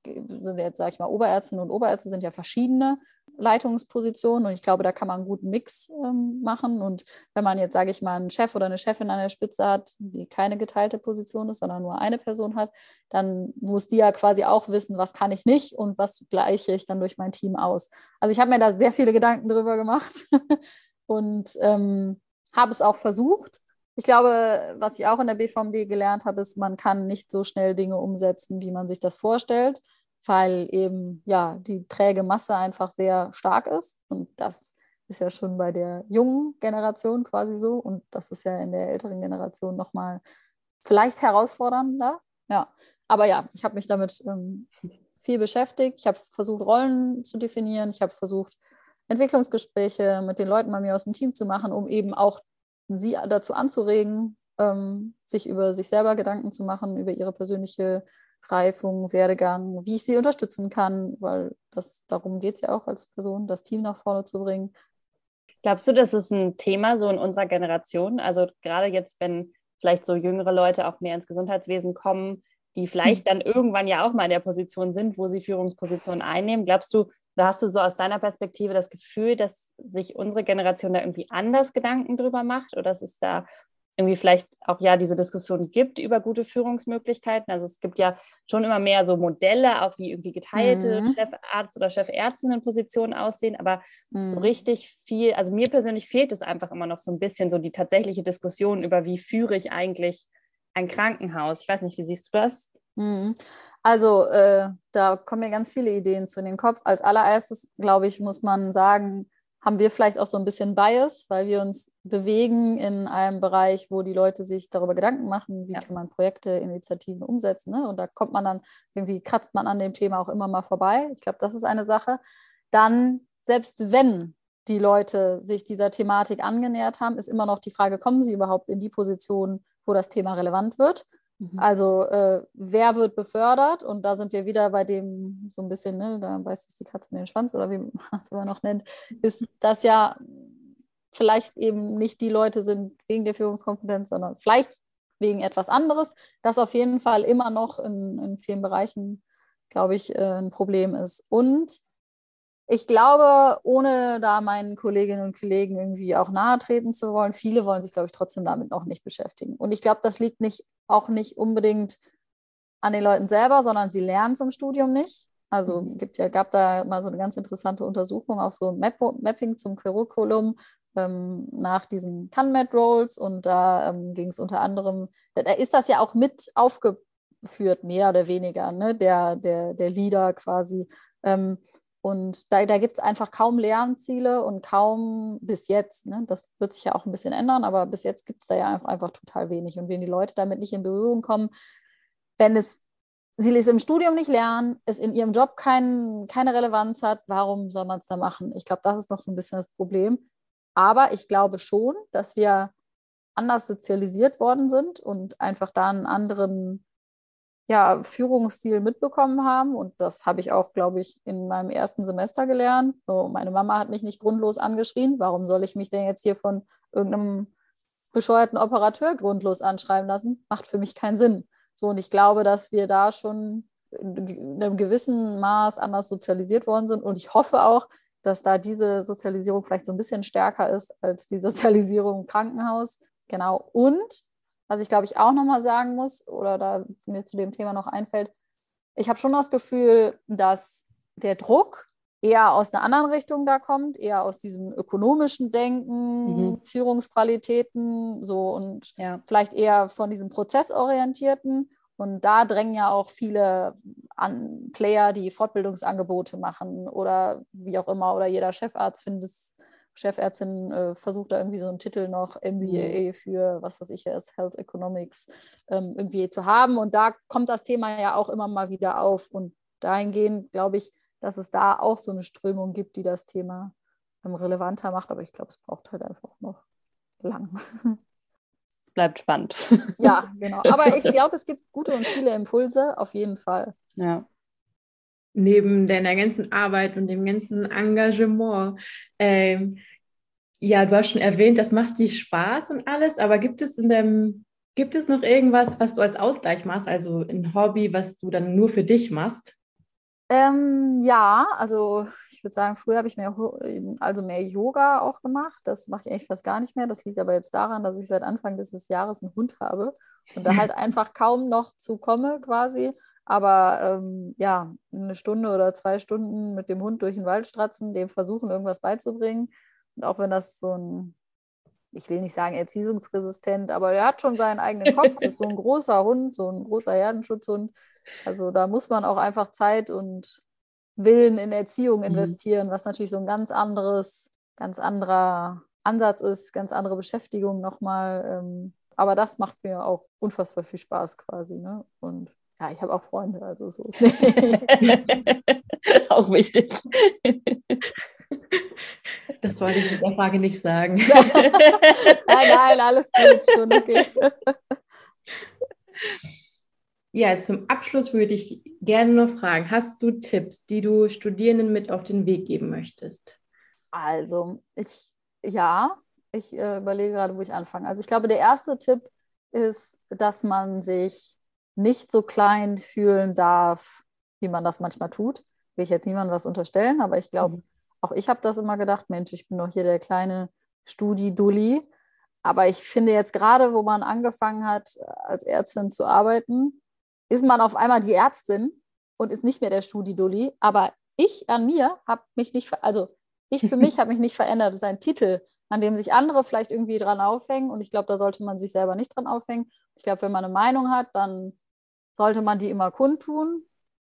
S4: sind jetzt, sage ich mal, Oberärztinnen und Oberärzte sind ja verschiedene Leitungspositionen und ich glaube, da kann man einen guten Mix ähm, machen. Und wenn man jetzt, sage ich mal, einen Chef oder eine Chefin an der Spitze hat, die keine geteilte Position ist, sondern nur eine Person hat, dann muss die ja quasi auch wissen, was kann ich nicht und was gleiche ich dann durch mein Team aus. Also ich habe mir da sehr viele Gedanken drüber gemacht und ähm, habe es auch versucht. Ich glaube, was ich auch in der BVMD gelernt habe, ist, man kann nicht so schnell Dinge umsetzen, wie man sich das vorstellt weil eben ja die träge Masse einfach sehr stark ist. Und das ist ja schon bei der jungen Generation quasi so. Und das ist ja in der älteren Generation nochmal vielleicht herausfordernder. Ja, aber ja, ich habe mich damit ähm, viel beschäftigt. Ich habe versucht, Rollen zu definieren. Ich habe versucht, Entwicklungsgespräche mit den Leuten bei mir aus dem Team zu machen, um eben auch sie dazu anzuregen, ähm, sich über sich selber Gedanken zu machen, über ihre persönliche Reifung, Werdegang, wie ich sie unterstützen kann, weil das darum geht es ja auch als Person, das Team nach vorne zu bringen.
S2: Glaubst du, das ist ein Thema so in unserer Generation? Also gerade jetzt, wenn vielleicht so jüngere Leute auch mehr ins Gesundheitswesen kommen, die vielleicht hm. dann irgendwann ja auch mal in der Position sind, wo sie Führungspositionen einnehmen. Glaubst du, oder hast du so aus deiner Perspektive das Gefühl, dass sich unsere Generation da irgendwie anders Gedanken drüber macht oder dass es da irgendwie vielleicht auch ja diese Diskussion gibt über gute Führungsmöglichkeiten. Also es gibt ja schon immer mehr so Modelle, auch wie irgendwie geteilte mhm. Chefarzt- oder Chefärztinnenpositionen aussehen, aber mhm. so richtig viel, also mir persönlich fehlt es einfach immer noch so ein bisschen so die tatsächliche Diskussion über, wie führe ich eigentlich ein Krankenhaus. Ich weiß nicht, wie siehst du das?
S4: Mhm. Also äh, da kommen mir ganz viele Ideen zu in den Kopf. Als allererstes, glaube ich, muss man sagen, haben wir vielleicht auch so ein bisschen Bias, weil wir uns bewegen in einem Bereich, wo die Leute sich darüber Gedanken machen, wie ja. kann man Projekte, Initiativen umsetzen. Ne? Und da kommt man dann, irgendwie kratzt man an dem Thema auch immer mal vorbei. Ich glaube, das ist eine Sache. Dann, selbst wenn die Leute sich dieser Thematik angenähert haben, ist immer noch die Frage, kommen sie überhaupt in die Position, wo das Thema relevant wird? Mhm. Also äh, wer wird befördert? Und da sind wir wieder bei dem so ein bisschen, ne, da beißt sich die Katze in den Schwanz oder wie man es immer noch nennt, ist das ja vielleicht eben nicht die Leute sind wegen der Führungskompetenz, sondern vielleicht wegen etwas anderes, das auf jeden Fall immer noch in, in vielen Bereichen, glaube ich, äh, ein Problem ist. Und ich glaube, ohne da meinen Kolleginnen und Kollegen irgendwie auch nahe treten zu wollen, viele wollen sich, glaube ich, trotzdem damit noch nicht beschäftigen. Und ich glaube, das liegt nicht auch nicht unbedingt an den Leuten selber, sondern sie lernen es im Studium nicht. Also mhm. gibt ja, gab da mal so eine ganz interessante Untersuchung, auch so ein Map Mapping zum Curriculum ähm, nach diesen Can-Mat-Roles und da ähm, ging es unter anderem, da, da, ist das ja auch mit aufgeführt, mehr oder weniger, ne? der, der, der Leader quasi. Ähm, und da, da gibt es einfach kaum Lernziele und kaum bis jetzt, ne, das wird sich ja auch ein bisschen ändern, aber bis jetzt gibt es da ja einfach, einfach, total wenig. Und wenn die Leute damit nicht in Berührung kommen, wenn es, sie es im Studium nicht lernen, es in ihrem Job kein, keine Relevanz hat, warum soll man es da machen? Ich glaube, das ist noch so ein bisschen das Problem. Aber ich glaube schon, dass wir anders sozialisiert worden sind und einfach da einen anderen ja, Führungsstil mitbekommen haben. Und das habe ich auch, glaube ich, in meinem ersten Semester gelernt. So, meine Mama hat mich nicht grundlos angeschrien. Warum soll ich mich denn jetzt hier von irgendeinem bescheuerten Operateur grundlos anschreiben lassen? Macht für mich keinen Sinn. So, und ich glaube, dass wir da schon in einem gewissen Maß anders sozialisiert worden sind. Und ich hoffe auch, dass da diese Sozialisierung vielleicht so ein bisschen stärker ist als die Sozialisierung im Krankenhaus. Genau. Und was ich, glaube ich, auch nochmal sagen muss, oder da mir zu dem Thema noch einfällt, ich habe schon das Gefühl, dass der Druck eher aus einer anderen Richtung da kommt, eher aus diesem ökonomischen Denken, mhm. Führungsqualitäten, so und ja. vielleicht eher von diesem prozessorientierten. Und da drängen ja auch viele an Player, die Fortbildungsangebote machen oder wie auch immer, oder jeder Chefarzt findet es Chefärztin äh, versucht da irgendwie so einen Titel noch MBA für, was weiß ich jetzt, Health Economics ähm, irgendwie zu haben. Und da kommt das Thema ja auch immer mal wieder auf. Und dahingehend glaube ich, dass es da auch so eine Strömung gibt, die das Thema ähm, relevanter macht. Aber ich glaube, es braucht halt einfach noch lang.
S2: Es bleibt spannend.
S4: Ja, genau. Aber ich glaube, es gibt gute und viele Impulse, auf jeden Fall.
S3: Ja neben deiner ganzen Arbeit und dem ganzen Engagement. Ähm, ja, du hast schon erwähnt, das macht dir Spaß und alles, aber gibt es in deinem, gibt es noch irgendwas, was du als Ausgleich machst, also ein Hobby, was du dann nur für dich machst?
S4: Ähm, ja, also ich würde sagen, früher habe ich mehr, also mehr Yoga auch gemacht. Das mache ich eigentlich fast gar nicht mehr. Das liegt aber jetzt daran, dass ich seit Anfang dieses Jahres einen Hund habe und da halt einfach kaum noch zu komme quasi. Aber ähm, ja, eine Stunde oder zwei Stunden mit dem Hund durch den Wald stratzen, dem versuchen, irgendwas beizubringen. Und auch wenn das so ein, ich will nicht sagen erziehungsresistent, aber er hat schon seinen eigenen Kopf, ist so ein großer Hund, so ein großer Herdenschutzhund. Also da muss man auch einfach Zeit und Willen in Erziehung mhm. investieren, mhm. was natürlich so ein ganz anderes, ganz anderer Ansatz ist, ganz andere Beschäftigung nochmal. Ähm, aber das macht mir auch unfassbar viel Spaß quasi. Ne? Und ja, ich habe auch Freunde, also so ist nicht.
S2: auch wichtig.
S3: Das wollte ich mit der Frage nicht sagen.
S4: nein, nein, alles gut, schon okay.
S3: Ja, zum Abschluss würde ich gerne noch fragen, hast du Tipps, die du Studierenden mit auf den Weg geben möchtest?
S4: Also, ich, ja, ich äh, überlege gerade, wo ich anfange. Also ich glaube, der erste Tipp ist, dass man sich nicht so klein fühlen darf, wie man das manchmal tut. Will ich jetzt niemandem was unterstellen, aber ich glaube, mhm. auch ich habe das immer gedacht, Mensch, ich bin doch hier der kleine Studi-Dulli. Aber ich finde jetzt gerade, wo man angefangen hat, als Ärztin zu arbeiten, ist man auf einmal die Ärztin und ist nicht mehr der Studi-Dulli. Aber ich an mir habe mich nicht, also ich für mich habe mich nicht verändert. Das ist ein Titel, an dem sich andere vielleicht irgendwie dran aufhängen. Und ich glaube, da sollte man sich selber nicht dran aufhängen. Ich glaube, wenn man eine Meinung hat, dann sollte man die immer kundtun.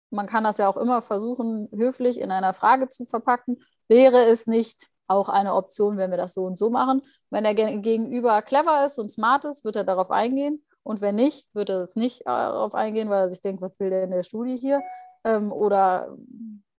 S4: Man kann das ja auch immer versuchen, höflich in einer Frage zu verpacken. Wäre es nicht auch eine Option, wenn wir das so und so machen? Wenn der Gegenüber clever ist und smart ist, wird er darauf eingehen. Und wenn nicht, wird er es nicht darauf eingehen, weil er sich denkt, was will der in der Studie hier? Ähm, oder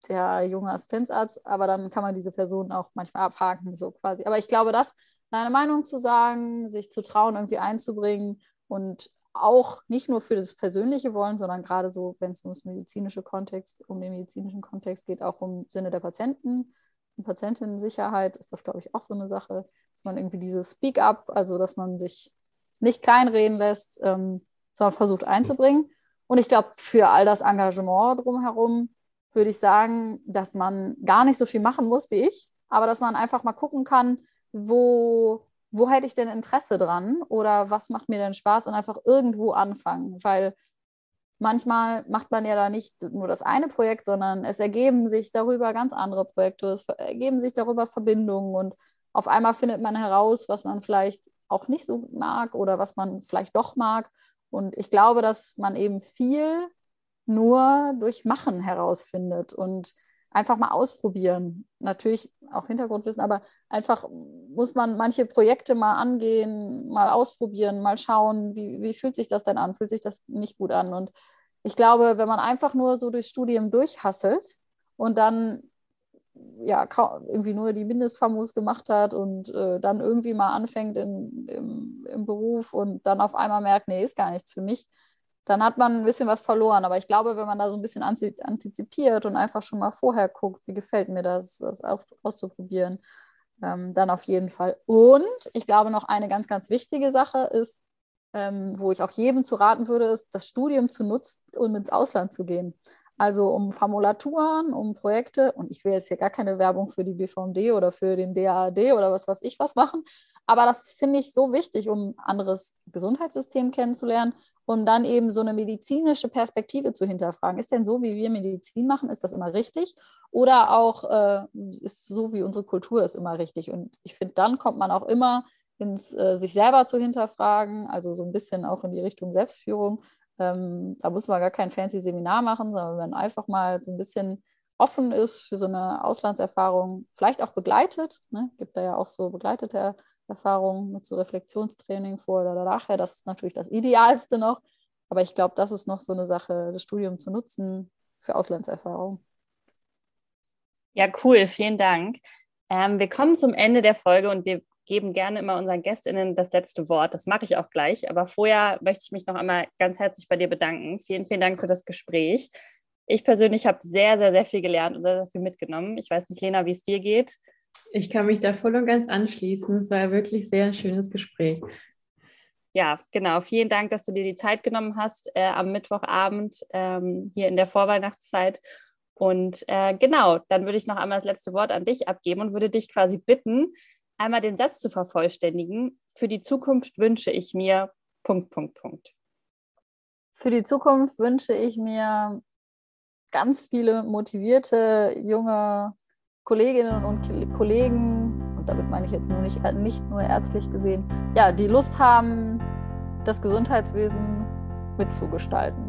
S4: der junge Assistenzarzt, aber dann kann man diese Person auch manchmal abhaken, so quasi. Aber ich glaube, das, deine Meinung zu sagen, sich zu trauen, irgendwie einzubringen und auch nicht nur für das persönliche Wollen, sondern gerade so, wenn es um das medizinische Kontext, um den medizinischen Kontext geht, auch im Sinne der Patienten und Patientinnensicherheit, ist das, glaube ich, auch so eine Sache, dass man irgendwie dieses Speak-up, also dass man sich nicht kleinreden lässt, ähm, sondern versucht einzubringen. Und ich glaube, für all das Engagement drumherum würde ich sagen, dass man gar nicht so viel machen muss wie ich, aber dass man einfach mal gucken kann, wo wo hätte ich denn Interesse dran oder was macht mir denn Spaß und einfach irgendwo anfangen, weil manchmal macht man ja da nicht nur das eine Projekt, sondern es ergeben sich darüber ganz andere Projekte, es ergeben sich darüber Verbindungen und auf einmal findet man heraus, was man vielleicht auch nicht so mag oder was man vielleicht doch mag. Und ich glaube, dass man eben viel nur durch Machen herausfindet und einfach mal ausprobieren. Natürlich auch Hintergrundwissen, aber einfach muss man manche Projekte mal angehen, mal ausprobieren, mal schauen, wie, wie fühlt sich das denn an? Fühlt sich das nicht gut an? Und ich glaube, wenn man einfach nur so durchs Studium durchhasselt und dann ja irgendwie nur die Mindestfamos gemacht hat und äh, dann irgendwie mal anfängt in, im, im Beruf und dann auf einmal merkt, nee, ist gar nichts für mich, dann hat man ein bisschen was verloren. Aber ich glaube, wenn man da so ein bisschen antizipiert und einfach schon mal vorher guckt, wie gefällt mir das, das auszuprobieren, ähm, dann auf jeden Fall. Und ich glaube, noch eine ganz, ganz wichtige Sache ist, ähm, wo ich auch jedem zu raten würde, ist, das Studium zu nutzen, um ins Ausland zu gehen. Also um Formulaturen, um Projekte. Und ich will jetzt hier gar keine Werbung für die BVMD oder für den DAAD oder was weiß ich was machen. Aber das finde ich so wichtig, um ein anderes Gesundheitssystem kennenzulernen und dann eben so eine medizinische Perspektive zu hinterfragen. Ist denn so, wie wir Medizin machen, ist das immer richtig? Oder auch äh, ist so, wie unsere Kultur ist, immer richtig? Und ich finde, dann kommt man auch immer ins äh, sich selber zu hinterfragen, also so ein bisschen auch in die Richtung Selbstführung. Ähm, da muss man gar kein fancy Seminar machen, sondern wenn man einfach mal so ein bisschen offen ist für so eine Auslandserfahrung, vielleicht auch begleitet, ne? gibt da ja auch so begleitete Erfahrung mit so Reflexionstraining vor oder nachher. Das ist natürlich das Idealste noch. Aber ich glaube, das ist noch so eine Sache, das Studium zu nutzen für Auslandserfahrung.
S2: Ja, cool. Vielen Dank. Ähm, wir kommen zum Ende der Folge und wir geben gerne immer unseren GästInnen das letzte Wort. Das mache ich auch gleich. Aber vorher möchte ich mich noch einmal ganz herzlich bei dir bedanken. Vielen, vielen Dank für das Gespräch. Ich persönlich habe sehr, sehr, sehr viel gelernt und sehr, sehr viel mitgenommen. Ich weiß nicht, Lena, wie es dir geht.
S3: Ich kann mich da voll und ganz anschließen. Es war wirklich sehr ein schönes Gespräch.
S2: Ja, genau. Vielen Dank, dass du dir die Zeit genommen hast äh, am Mittwochabend ähm, hier in der Vorweihnachtszeit. Und äh, genau, dann würde ich noch einmal das letzte Wort an dich abgeben und würde dich quasi bitten, einmal den Satz zu vervollständigen. Für die Zukunft wünsche ich mir Punkt, Punkt, Punkt.
S4: Für die Zukunft wünsche ich mir ganz viele motivierte junge Kolleginnen und Kollegen, und damit meine ich jetzt nur nicht, nicht nur ärztlich gesehen, ja, die Lust haben, das Gesundheitswesen mitzugestalten.